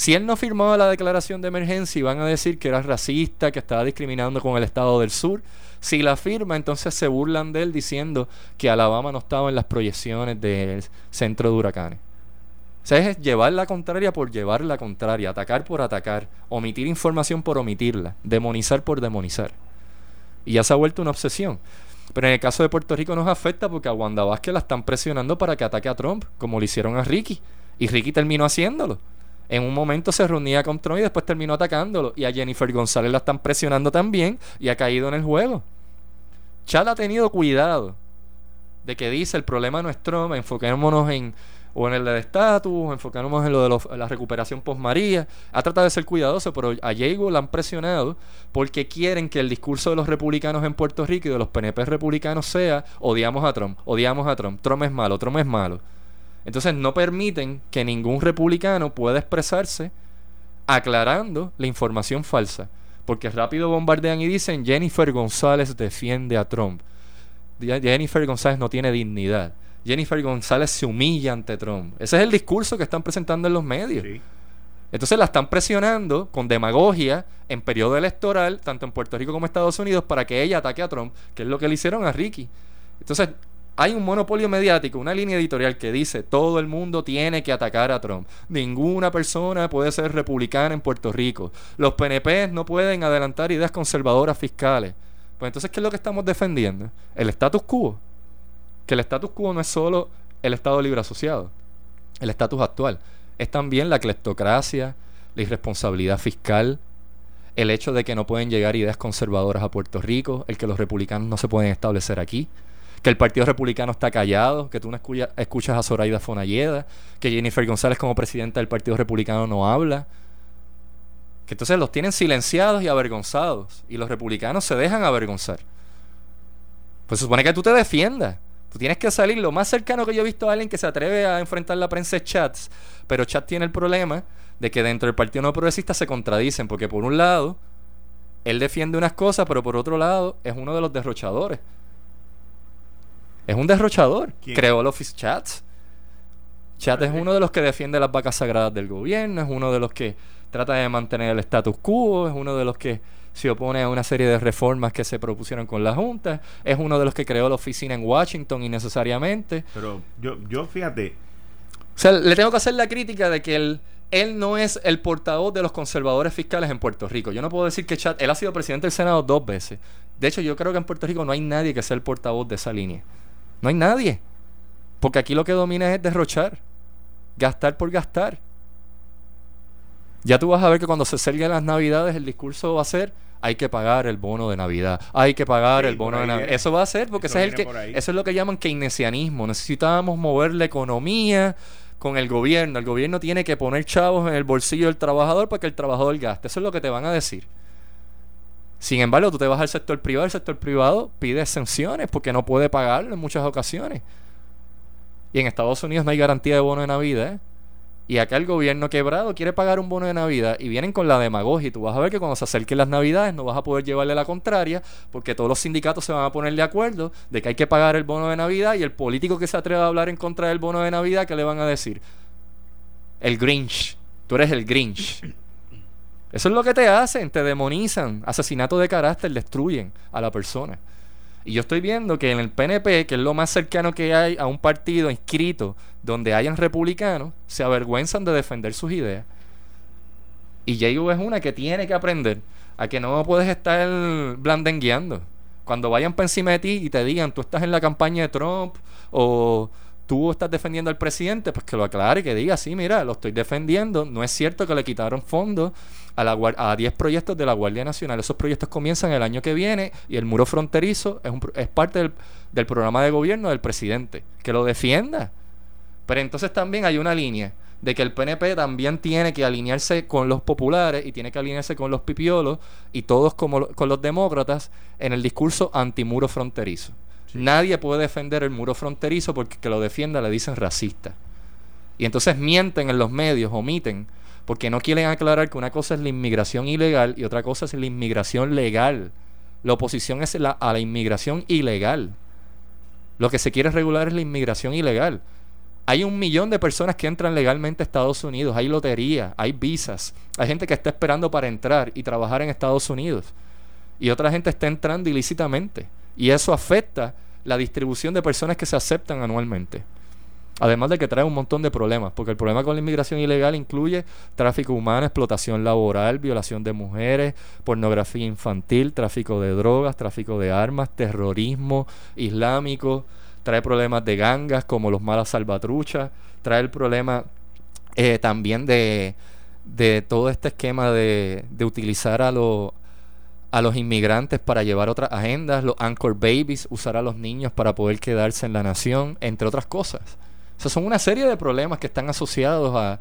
Si él no firmaba la declaración de emergencia, iban a decir que era racista, que estaba discriminando con el estado del sur. Si la firma, entonces se burlan de él diciendo que Alabama no estaba en las proyecciones del centro de huracanes. O sea, es llevar la contraria por llevar la contraria, atacar por atacar, omitir información por omitirla, demonizar por demonizar. Y ya se ha vuelto una obsesión. Pero en el caso de Puerto Rico nos afecta porque a Wanda Vázquez la están presionando para que ataque a Trump, como lo hicieron a Ricky. Y Ricky terminó haciéndolo. En un momento se reunía con Trump y después terminó atacándolo. Y a Jennifer González la están presionando también y ha caído en el juego. Chad ha tenido cuidado de que dice el problema no es Trump, enfoquémonos en o en el de estatus, enfocándonos en lo de la recuperación post-María. Ha tratado de ser cuidadoso, pero a Diego la han presionado porque quieren que el discurso de los republicanos en Puerto Rico y de los PNP republicanos sea odiamos a Trump, odiamos a Trump, Trump es malo, Trump es malo. Entonces no permiten que ningún republicano pueda expresarse aclarando la información falsa. Porque rápido bombardean y dicen Jennifer González defiende a Trump. Jennifer González no tiene dignidad. Jennifer González se humilla ante Trump. Ese es el discurso que están presentando en los medios. Entonces la están presionando con demagogia en periodo electoral, tanto en Puerto Rico como en Estados Unidos, para que ella ataque a Trump, que es lo que le hicieron a Ricky. Entonces hay un monopolio mediático, una línea editorial que dice todo el mundo tiene que atacar a Trump. Ninguna persona puede ser republicana en Puerto Rico. Los PNP no pueden adelantar ideas conservadoras fiscales. Pues entonces, ¿qué es lo que estamos defendiendo? El status quo que el status quo no es solo el Estado libre asociado, el estatus actual, es también la cleptocracia, la irresponsabilidad fiscal, el hecho de que no pueden llegar ideas conservadoras a Puerto Rico, el que los republicanos no se pueden establecer aquí, que el Partido Republicano está callado, que tú no escuchas a Zoraida Fonalleda, que Jennifer González como presidenta del Partido Republicano no habla, que entonces los tienen silenciados y avergonzados, y los republicanos se dejan avergonzar. Pues se supone que tú te defiendas. Tú tienes que salir. Lo más cercano que yo he visto a alguien que se atreve a enfrentar la prensa es Chats. Pero Chat tiene el problema de que dentro del Partido No Progresista se contradicen. Porque por un lado, él defiende unas cosas, pero por otro lado, es uno de los derrochadores. Es un derrochador. Creó el Office Chats. Chat es uno de los que defiende las vacas sagradas del gobierno. Es uno de los que trata de mantener el status quo. Es uno de los que se opone a una serie de reformas que se propusieron con la Junta, es uno de los que creó la oficina en Washington innecesariamente. Pero yo, yo fíjate. O sea, le tengo que hacer la crítica de que él, él no es el portavoz de los conservadores fiscales en Puerto Rico. Yo no puedo decir que Chad, él ha sido presidente del Senado dos veces. De hecho, yo creo que en Puerto Rico no hay nadie que sea el portavoz de esa línea. No hay nadie. Porque aquí lo que domina es derrochar. Gastar por gastar. Ya tú vas a ver que cuando se acerquen las navidades el discurso va a ser hay que pagar el bono de Navidad, hay que pagar el bono de Navidad. Eso va a ser porque eso, es el que, eso es lo que llaman keynesianismo. Necesitábamos mover la economía con el gobierno. El gobierno tiene que poner chavos en el bolsillo del trabajador para que el trabajador gaste. Eso es lo que te van a decir. Sin embargo, tú te vas al sector privado, el sector privado pide exenciones porque no puede pagarlo en muchas ocasiones. Y en Estados Unidos no hay garantía de bono de Navidad. ¿eh? Y acá el gobierno quebrado quiere pagar un bono de Navidad y vienen con la demagogia. Y tú vas a ver que cuando se acerquen las Navidades no vas a poder llevarle la contraria porque todos los sindicatos se van a poner de acuerdo de que hay que pagar el bono de Navidad y el político que se atreva a hablar en contra del bono de Navidad, ¿qué le van a decir? El Grinch. Tú eres el Grinch. Eso es lo que te hacen, te demonizan. Asesinato de carácter, destruyen a la persona. Y yo estoy viendo que en el PNP, que es lo más cercano que hay a un partido inscrito donde hayan republicanos, se avergüenzan de defender sus ideas. Y Jago es una que tiene que aprender a que no puedes estar blandengueando. Cuando vayan por encima de ti y te digan, tú estás en la campaña de Trump o tú estás defendiendo al presidente, pues que lo aclare que diga, sí, mira, lo estoy defendiendo. No es cierto que le quitaron fondos a, la, a 10 proyectos de la Guardia Nacional. Esos proyectos comienzan el año que viene y el muro fronterizo es, un, es parte del, del programa de gobierno del presidente. Que lo defienda. Pero entonces también hay una línea de que el PNP también tiene que alinearse con los populares y tiene que alinearse con los pipiolos y todos como con los demócratas en el discurso antimuro fronterizo. Nadie puede defender el muro fronterizo porque que lo defienda le dicen racista. Y entonces mienten en los medios, omiten porque no quieren aclarar que una cosa es la inmigración ilegal y otra cosa es la inmigración legal. La oposición es la, a la inmigración ilegal. Lo que se quiere regular es la inmigración ilegal. Hay un millón de personas que entran legalmente a Estados Unidos, hay lotería, hay visas, hay gente que está esperando para entrar y trabajar en Estados Unidos. Y otra gente está entrando ilícitamente. Y eso afecta la distribución de personas que se aceptan anualmente. Además de que trae un montón de problemas, porque el problema con la inmigración ilegal incluye tráfico humano, explotación laboral, violación de mujeres, pornografía infantil, tráfico de drogas, tráfico de armas, terrorismo islámico, trae problemas de gangas como los malas salvatruchas, trae el problema eh, también de, de, todo este esquema de, de utilizar a los a los inmigrantes para llevar otras agendas, los anchor babies, usar a los niños para poder quedarse en la nación, entre otras cosas. O sea, son una serie de problemas que están asociados a,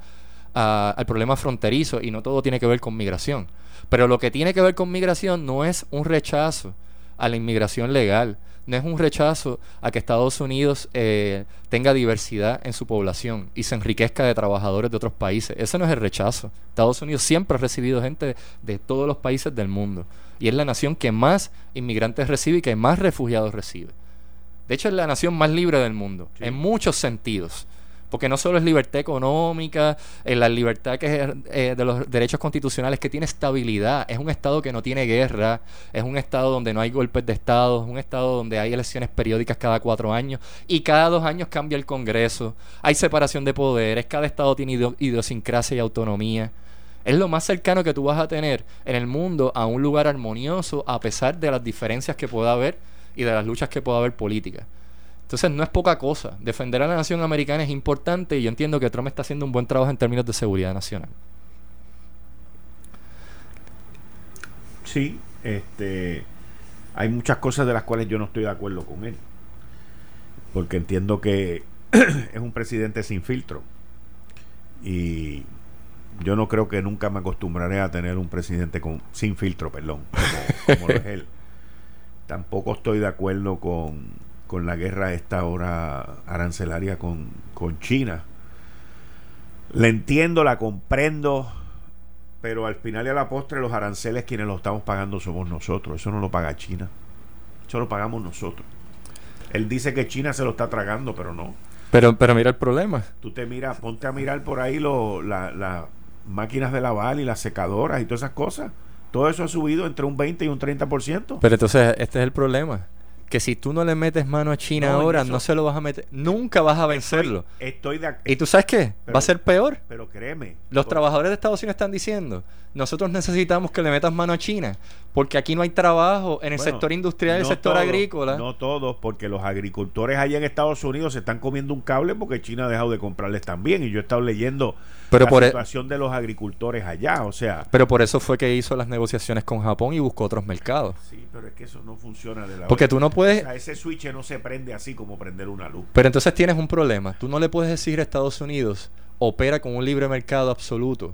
al problema fronterizo y no todo tiene que ver con migración. Pero lo que tiene que ver con migración no es un rechazo a la inmigración legal, no es un rechazo a que Estados Unidos eh, tenga diversidad en su población y se enriquezca de trabajadores de otros países. Ese no es el rechazo. Estados Unidos siempre ha recibido gente de todos los países del mundo y es la nación que más inmigrantes recibe y que más refugiados recibe. De hecho, es la nación más libre del mundo, en muchos sentidos. Porque no solo es libertad económica, es la libertad que es eh, de los derechos constitucionales, que tiene estabilidad. Es un Estado que no tiene guerra, es un Estado donde no hay golpes de Estado, es un Estado donde hay elecciones periódicas cada cuatro años y cada dos años cambia el Congreso. Hay separación de poderes, cada Estado tiene idiosincrasia y autonomía. Es lo más cercano que tú vas a tener en el mundo a un lugar armonioso, a pesar de las diferencias que pueda haber y de las luchas que pueda haber políticas. Entonces no es poca cosa. Defender a la nación americana es importante y yo entiendo que Trump está haciendo un buen trabajo en términos de seguridad nacional. Sí, este, hay muchas cosas de las cuales yo no estoy de acuerdo con él. Porque entiendo que es un presidente sin filtro. Y yo no creo que nunca me acostumbraré a tener un presidente con, sin filtro, perdón, como, como es él tampoco estoy de acuerdo con, con la guerra esta hora arancelaria con, con China. La entiendo, la comprendo, pero al final y a la postre los aranceles quienes lo estamos pagando somos nosotros. Eso no lo paga China. Eso lo pagamos nosotros. Él dice que China se lo está tragando, pero no. Pero, pero mira el problema. Tú te miras, ponte a mirar por ahí las máquinas de lavar y las secadoras y todas esas cosas. Todo eso ha subido entre un 20 y un 30%. Pero entonces, este es el problema. Que si tú no le metes mano a China ahora, no se lo vas a meter. Nunca vas a vencerlo. Estoy, de ¿Y tú sabes qué? va a ser peor. Pero créeme. Los trabajadores de Estados Unidos están diciendo, nosotros necesitamos que le metas mano a China, porque aquí no hay trabajo en el sector industrial y el sector agrícola. No todos, porque los agricultores allá en Estados Unidos se están comiendo un cable porque China ha dejado de comprarles también. Y yo he estado leyendo pero la por e- situación de los agricultores allá, o sea. Pero por eso fue que hizo las negociaciones con Japón y buscó otros mercados. Sí, pero es que eso no funciona de la Porque tú no puedes. ese switch no se prende así como prender una luz. Pero entonces tienes un problema. Tú no le puedes decir a Estados Unidos opera con un libre mercado absoluto,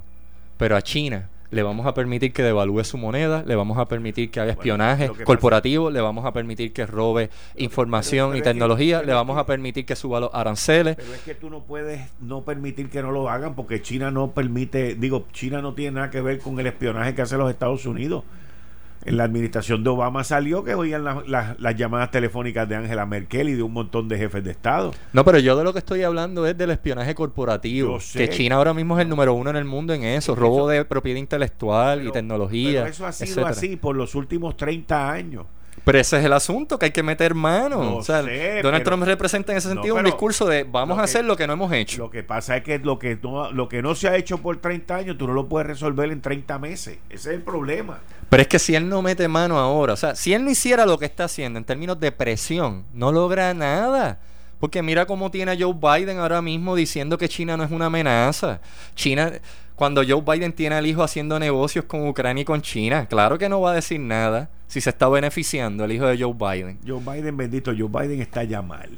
pero a China le vamos a permitir que devalúe su moneda, le vamos a permitir que haga espionaje corporativo, le vamos a permitir que robe información y tecnología, le vamos a permitir que suba los aranceles. Pero es que tú no puedes no permitir que no lo hagan porque China no permite, digo, China no tiene nada que ver con el espionaje que hacen los Estados Unidos en la administración de Obama salió que oían las llamadas telefónicas de Angela Merkel y de un montón de jefes de Estado. No, pero yo de lo que estoy hablando es del espionaje corporativo. Que China ahora mismo es el número uno en el mundo en eso, robo de propiedad intelectual y tecnología. Pero eso ha sido así por los últimos 30 años. Pero ese es el asunto, que hay que meter mano. o sea, Donald Trump representa en ese sentido un discurso de vamos a hacer lo que no hemos hecho. Lo que pasa es que lo que, no, lo que no se ha hecho por 30 años, tú no lo puedes resolver en 30 meses. Ese es el problema. Pero es que si él no mete mano ahora, o sea, si él no hiciera lo que está haciendo en términos de presión, no logra nada. Porque mira cómo tiene a Joe Biden ahora mismo diciendo que China no es una amenaza. China, cuando Joe Biden tiene al hijo haciendo negocios con Ucrania y con China, claro que no va a decir nada si se está beneficiando el hijo de Joe Biden. Joe Biden, bendito, Joe Biden está ya mal.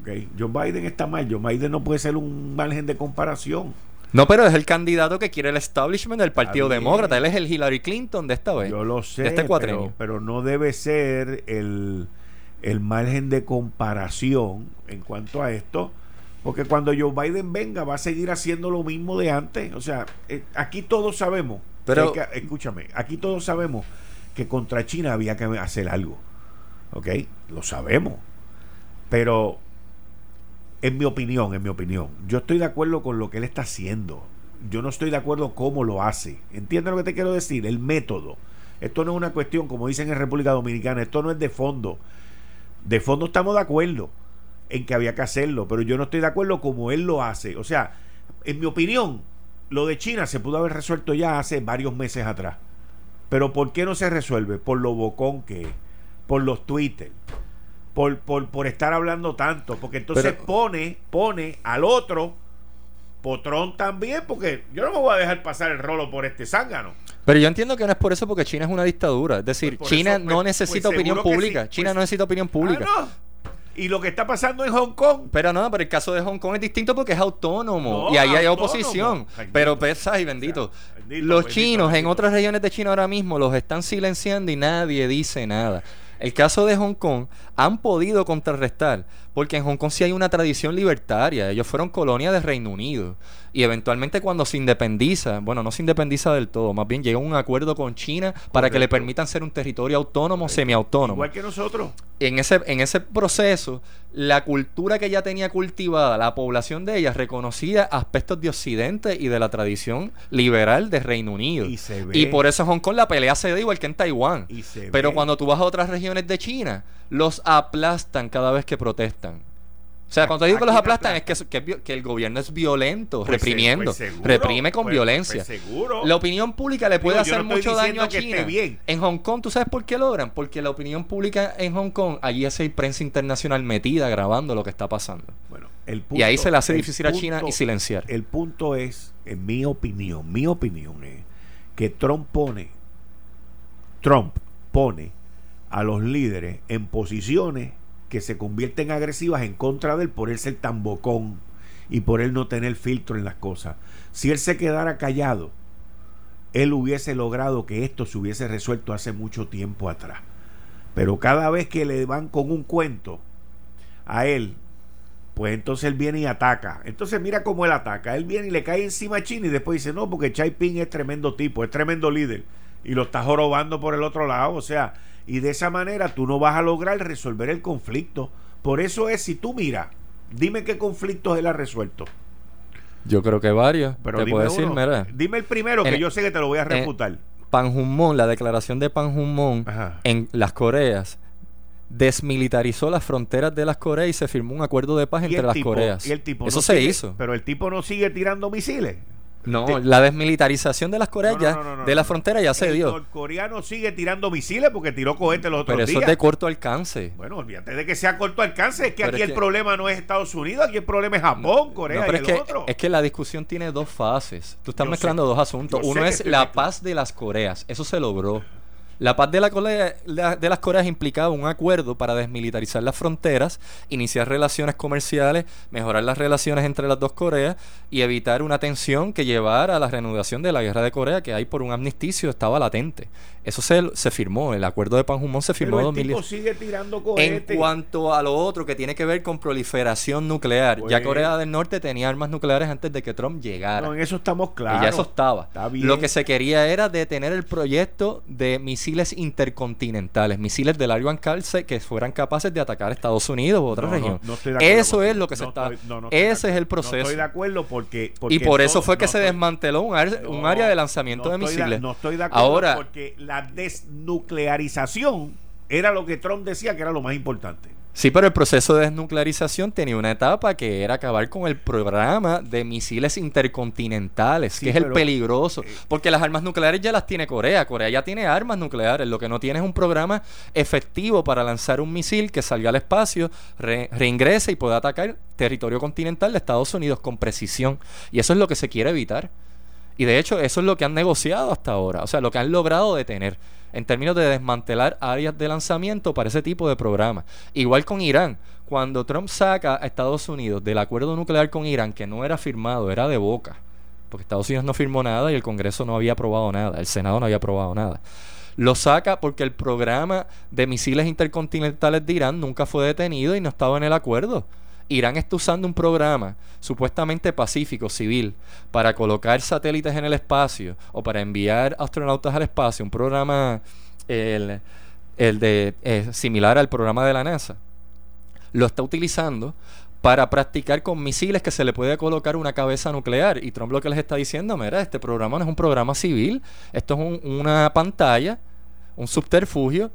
Okay. Joe Biden está mal. Joe Biden no puede ser un margen de comparación. No, pero es el candidato que quiere el establishment del Partido Demócrata. Él es el Hillary Clinton de esta vez. Yo lo sé, este pero, pero, no debe ser el, el margen de comparación en cuanto a esto Porque cuando Joe Biden venga va a seguir haciendo lo mismo de antes. O sea, eh, aquí todos sabemos, pero escúchame, aquí todos sabemos que contra China había que hacer algo. ¿Ok? Lo sabemos. Pero, en mi opinión, en mi opinión, yo estoy de acuerdo con lo que él está haciendo. Yo no estoy de acuerdo cómo lo hace. ¿Entiendes lo que te quiero decir? El método. Esto no es una cuestión, como dicen en República Dominicana, esto no es de fondo. De fondo estamos de acuerdo en que había que hacerlo, pero yo no estoy de acuerdo como él lo hace. O sea, en mi opinión, lo de China se pudo haber resuelto ya hace varios meses atrás. Pero ¿por qué no se resuelve? Por lo bocón que es, por los Twitter, por, por, por estar hablando tanto, porque entonces pone, pone al otro potrón también, porque yo no me voy a dejar pasar el rolo por este zángano. Pero yo entiendo que no es por eso, porque China es una dictadura. Es decir, pues China no pues, necesita pues opinión pública. China no necesita opinión pública. Y lo que está pasando en Hong Kong. Pero no, pero el caso de Hong Kong es distinto porque es autónomo. y ahí hay oposición. pero pesa y bendito. los chinos en otras regiones de China ahora mismo los están silenciando y nadie dice nada. El caso de Hong Kong han podido contrarrestar, porque en Hong Kong sí hay una tradición libertaria. Ellos fueron colonia del Reino Unido. Y eventualmente cuando se independiza, bueno, no se independiza del todo, más bien llega a un acuerdo con China para que le permitan ser un territorio autónomo, semiautónomo. Igual que nosotros. En ese, en ese proceso, la cultura que ya tenía cultivada, la población de ella reconocía aspectos de Occidente y de la tradición liberal de Reino Unido. Y, por eso Hong Kong la pelea se da igual que en Taiwán. Pero cuando tú vas a otras regiones de China, los aplastan cada vez que protestan. O sea, cuando digo que los aplastan es que, que, el gobierno es violento, pues reprimiendo. Pues reprime con pues, violencia. La opinión pública le puede hacer mucho daño a China. En Hong Kong, ¿tú sabes por qué logran? Porque la opinión pública en Hong Kong, allí hay prensa internacional metida grabando lo que está pasando. Bueno, el y ahí se le hace difícil a China y silenciar. El punto es, en mi opinión, mi opinión es que Trump pone, Trump pone a los líderes en posiciones que se convierten agresivas en contra de él por él ser tan bocón y por él no tener filtro en las cosas. Si él se quedara callado, él hubiese logrado que esto se hubiese resuelto hace mucho tiempo atrás. Pero cada vez que le van con un cuento a él, pues entonces él viene y ataca. Entonces mira cómo él ataca. Él viene y le cae encima a China y después dice, no, porque Chai Ping es tremendo tipo, es tremendo líder. Y lo está jorobando por el otro lado. O sea, y de esa manera tú no vas a lograr resolver el conflicto. Por eso es, si tú miras, dime qué conflictos él ha resuelto. Yo creo que varios. Pero dime, decir, dime el primero, que yo sé que te lo voy a refutar. Panjunmon, la declaración de Panjunmon en las Coreas desmilitarizó las fronteras de las Coreas y se firmó un acuerdo de paz entre las Coreas. Eso se hizo. Pero el tipo no sigue tirando misiles. No, la desmilitarización de las Coreas de la frontera ya se dio. El coreano sigue tirando misiles porque tiró cohetes los otros días. Pero eso es de corto alcance. Bueno, olvídate de que sea corto alcance. Es que aquí el problema no es Estados Unidos, aquí el problema es Japón, Corea y es que, otro. Es que la discusión tiene dos fases. Tú estás mezclando dos asuntos. Uno es la paz de las Coreas. Eso se logró. La paz de, la de las Coreas implicaba un acuerdo para desmilitarizar las fronteras, iniciar relaciones comerciales, mejorar las relaciones entre las dos Coreas y evitar una tensión que llevara a la reanudación de la guerra de Corea que hay por un amnisticio estaba latente. Eso se, se firmó, el acuerdo de Panjumón se firmó en 2010. sigue tirando En cuanto a lo otro que tiene que ver con proliferación nuclear, ya pues Corea del Norte tenía armas nucleares antes de que Trump llegara. No, en eso estamos claros. Y ya eso estaba. Lo que se quería era detener el proyecto de misiles misiles intercontinentales, misiles de largo alcance que fueran capaces de atacar Estados Unidos u otra región. eso es lo que se está. ese es el proceso. No estoy de acuerdo porque. y por eso fue que se desmanteló un, un, área de lanzamiento de misiles. no estoy de acuerdo Ahora, porque la desnuclearización era lo que Trump decía que era lo más importante. Sí, pero el proceso de desnuclearización tenía una etapa que era acabar con el programa de misiles intercontinentales, que es el peligroso, eh, porque las armas nucleares ya las tiene Corea, Corea ya tiene armas nucleares, lo que no tiene es un programa efectivo para lanzar un misil que salga al espacio, reingrese y pueda atacar territorio continental de Estados Unidos con precisión, y eso es lo que se quiere evitar. Y de hecho, eso es lo que han negociado hasta ahora, o sea, lo que han logrado detener en términos de desmantelar áreas de lanzamiento para ese tipo de programas. Igual con Irán, cuando Trump saca a Estados Unidos del acuerdo nuclear con Irán, que no era firmado, era de boca, porque Estados Unidos no firmó nada y el Congreso no había aprobado nada, el Senado no había aprobado nada. Lo saca porque el programa de misiles intercontinentales de Irán nunca fue detenido y no estaba en el acuerdo. Irán está usando un programa supuestamente pacífico, civil, para colocar satélites en el espacio o para enviar astronautas al espacio, un programa el, de eh, similar al programa de la NASA, lo está utilizando para practicar con misiles que se le puede colocar una cabeza nuclear. Y Trump lo que les está diciendo, mira, este programa no es un programa civil, esto es una pantalla, un subterfugio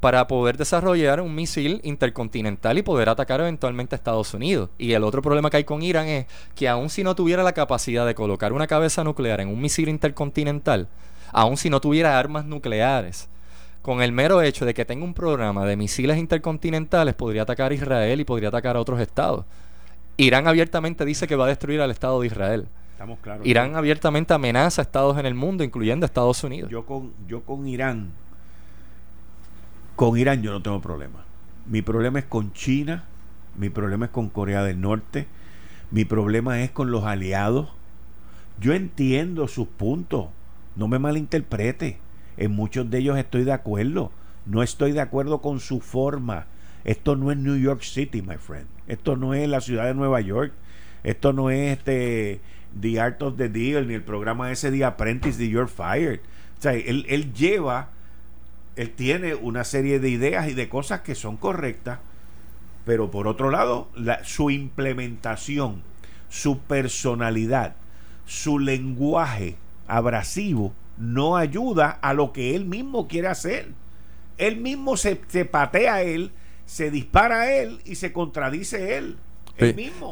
para poder desarrollar un misil intercontinental y poder atacar eventualmente a Estados Unidos. Y el otro problema que hay con Irán es que aun si no tuviera la capacidad de colocar una cabeza nuclear en un misil intercontinental, aun si no tuviera armas nucleares, con el mero hecho de que tenga un programa de misiles intercontinentales, podría atacar a Israel y podría atacar a otros estados. Irán abiertamente dice que va a destruir al Estado de Israel. Estamos claros. Irán abiertamente amenaza a estados en el mundo, incluyendo Estados Unidos. Yo con, yo con Irán, con Irán yo no tengo problema. Mi problema es con China, mi problema es con Corea del Norte, mi problema es con los aliados. Yo entiendo sus puntos, no me malinterprete en muchos de ellos estoy de acuerdo. No estoy de acuerdo con su forma. Esto no es New York City, my friend. Esto no es la ciudad de Nueva York. Esto no es este The Art of the Deal ni el programa ese de Apprentice de You're Fired. O sea, él, él lleva, él tiene una serie de ideas y de cosas que son correctas, pero por otro lado, la, su implementación, su personalidad, su lenguaje abrasivo, no ayuda a lo que él mismo quiere hacer. Él mismo se, se patea a él, se dispara a él y se contradice él.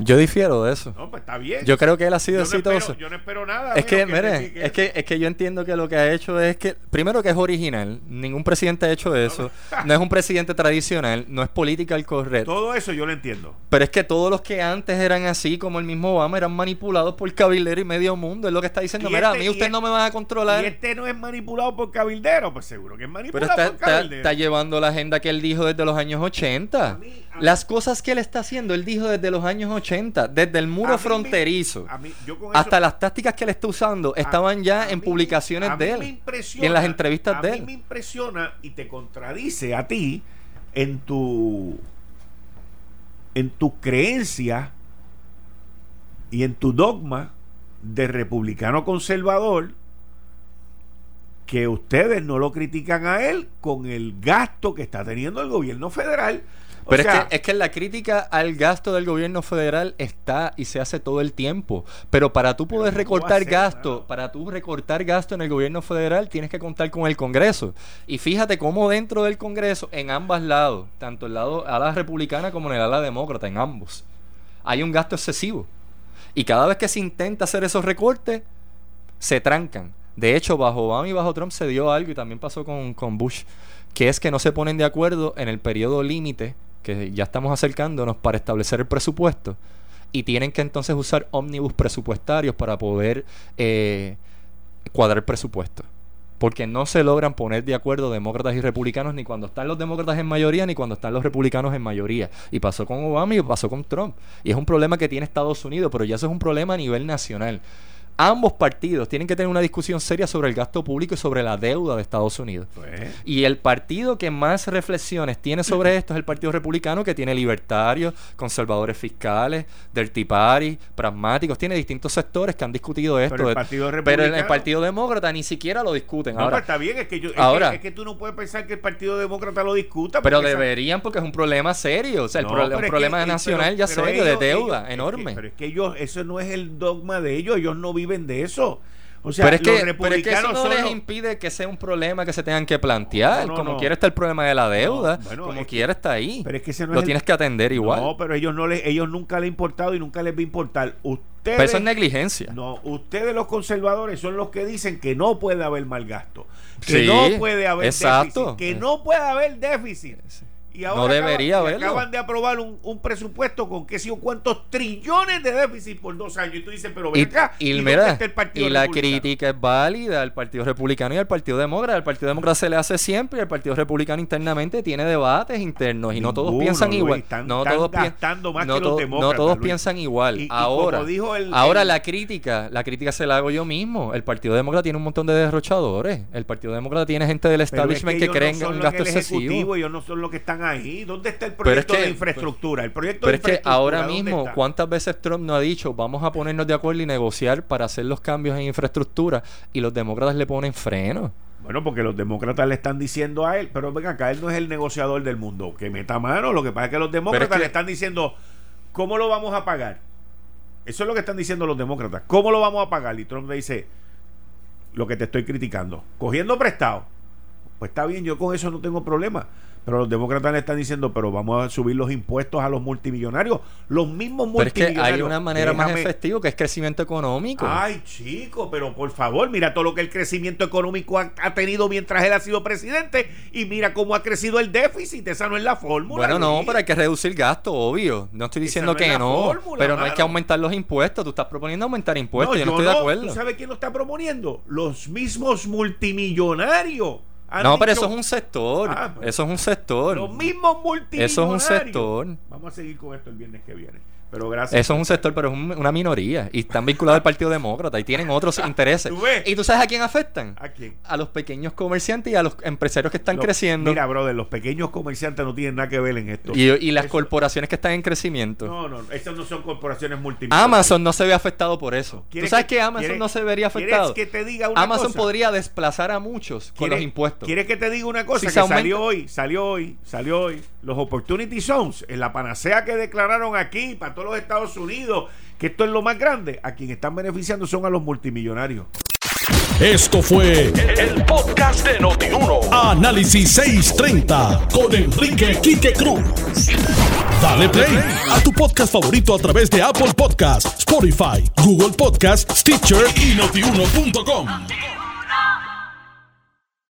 Yo difiero de eso. No, pues está bien. Yo creo que él ha sido exitoso. yo no espero nada. Es que, mire, es que, es que yo entiendo que lo que ha hecho es que, primero que es original, ningún presidente ha hecho eso, no, es un presidente tradicional, no es política el correcto. Todo eso yo lo entiendo. Pero es que todos los que antes eran así, como el mismo Obama, eran manipulados por cabildero y medio mundo. Es lo que está diciendo. Mira, a este mí usted no me va a controlar. Y este no es manipulado por cabildero, pues seguro que es manipulado Pero está, por cabildero. Está, llevando la agenda que él dijo desde los años 80. Las cosas que él está haciendo, él dijo desde los años 80, desde el muro fronterizo hasta las tácticas que él está usando, estaban ya en publicaciones de él y en las entrevistas de él. A mí me impresiona y te contradice a ti en tu en tu creencia y en tu dogma de republicano conservador que ustedes no lo critican a él con el gasto que está teniendo el gobierno federal pero es, que, es que la crítica al gasto del gobierno federal está y se hace todo el tiempo. Pero para tú poder recortar gasto, para tú recortar gasto en el gobierno federal, tienes que contar con el Congreso. Y fíjate cómo dentro del Congreso, en ambos lados, tanto el lado a la republicana como en el ala demócrata, en ambos, hay un gasto excesivo. Y cada vez que se intenta hacer esos recortes, se trancan. De hecho, bajo Obama y bajo Trump se dio algo y también pasó con, con Bush, que es que no se ponen de acuerdo en el periodo límite que ya estamos acercándonos para establecer el presupuesto y tienen que entonces usar ómnibus presupuestarios para poder eh, cuadrar presupuesto. Porque no se logran poner de acuerdo demócratas y republicanos ni cuando están los demócratas en mayoría ni cuando están los republicanos en mayoría. Y pasó con Obama y pasó con Trump. Y es un problema que tiene Estados Unidos, pero ya eso es un problema a nivel nacional ambos partidos tienen que tener una discusión seria sobre el gasto público y sobre la deuda de Estados Unidos. Pues. Y el partido que más reflexiones tiene sobre esto es el Partido Republicano, que tiene libertarios, conservadores fiscales, dirty party, pragmáticos, tiene distintos sectores que han discutido esto. Pero el Partido, pero el, Partido Demócrata ni siquiera lo discuten. ahora, está bien, es que, yo, ahora, es, que, tú no puedes pensar que el Partido Demócrata lo discuta. Pero deberían porque es un problema serio, o sea, el un problema nacional ya serio, de deuda enorme. pero es que ellos, eso no es el dogma de ellos, ellos no viven de eso. O sea, pero es, que, eso no les impide que sea un problema que se tengan que plantear. como quiere está el problema de la deuda, como quiere está ahí. Pero es que lo tienes que atender igual. No, pero ellos no les, ellos nunca les ha importado y nunca les va a importar. Ustedes, pero eso es negligencia. No, ustedes los conservadores son los que dicen que no puede haber mal gasto, que no puede haber exacto. déficit, que no puede haber déficit no debería haberlo. Acaban de aprobar un, un presupuesto con qué sé yo cuántos trillones de déficit por dos años. Y tú dices, pero ven acá. Y, y, la crítica es válida al Partido Republicano y al Partido Demócrata. Al Partido Demócrata se le hace siempre y el Partido Republicano internamente tiene debates internos y no todos piensan igual. no, todos más no, no todos piensan igual. ahora, ahora la crítica, la crítica se la hago yo mismo. El Partido Demócrata tiene un montón de derrochadores. El Partido Demócrata tiene gente del establishment que, creen en un gasto excesivo. Ellos no son los que están ahí. ¿Dónde está el proyecto de infraestructura? El proyecto pero es que ahora mismo, ¿cuántas veces Trump no ha dicho vamos a ponernos de acuerdo y negociar para hacer los cambios en infraestructura? Y los demócratas le ponen freno. Bueno, porque los demócratas le están diciendo a él, pero venga acá, él no es el negociador del mundo, que meta mano. Lo que pasa es que los demócratas le están diciendo, ¿cómo lo vamos a pagar? Eso es lo que están diciendo los demócratas. ¿Cómo lo vamos a pagar? Y Trump le dice, lo que te estoy criticando, cogiendo prestado. Pues está bien, yo con eso no tengo problema. Pero los demócratas le están diciendo, pero vamos a subir los impuestos a los multimillonarios. Los mismos multimillonarios. Pero es que hay una manera más efectiva que es crecimiento económico. Ay, chico, pero por favor, mira todo lo que el crecimiento económico ha, tenido mientras él ha sido presidente y mira cómo ha crecido el déficit. Esa no es la fórmula. Bueno, no, pero hay que reducir gasto, obvio. No estoy diciendo que no, pero no hay que aumentar los impuestos. Tú estás proponiendo aumentar impuestos. yo, no estoy de acuerdo. ¿Tú sabes quién lo está proponiendo? Los mismos multimillonarios. No, pero eso es un sector. Ah, pues. eso es un sector. Los mismos multimillonarios. Eso es un sector. Vamos a seguir con esto el viernes que viene. Pero gracias. Eso es un sector, pero es una minoría. Y están vinculados al Partido Demócrata y tienen otros intereses. ¿Y tú sabes a quién afectan? ¿A quién? A los pequeños comerciantes y a los empresarios que están creciendo. Mira, brother, los pequeños comerciantes no tienen nada que ver en esto. Y, las corporaciones que están en crecimiento. No, no, esas no son corporaciones multimillonarias. Amazon no se ve afectado por eso. ¿Tú sabes que, Amazon no se vería afectado? que te diga una Amazon podría desplazar a muchos con los impuestos. ¿Quieres que te diga una cosa? que salió hoy, salió hoy, salió hoy. Los Opportunity Zones, en la panacea que declararon aquí para todos los Estados Unidos que esto es lo más grande, a quien están beneficiando son a los multimillonarios. Esto fue el, podcast de Notiuno. Análisis 630 con Enrique Quique Cruz. Dale play a tu podcast favorito a través de Apple Podcasts, Spotify, Google Podcasts, Stitcher y notiuno.com.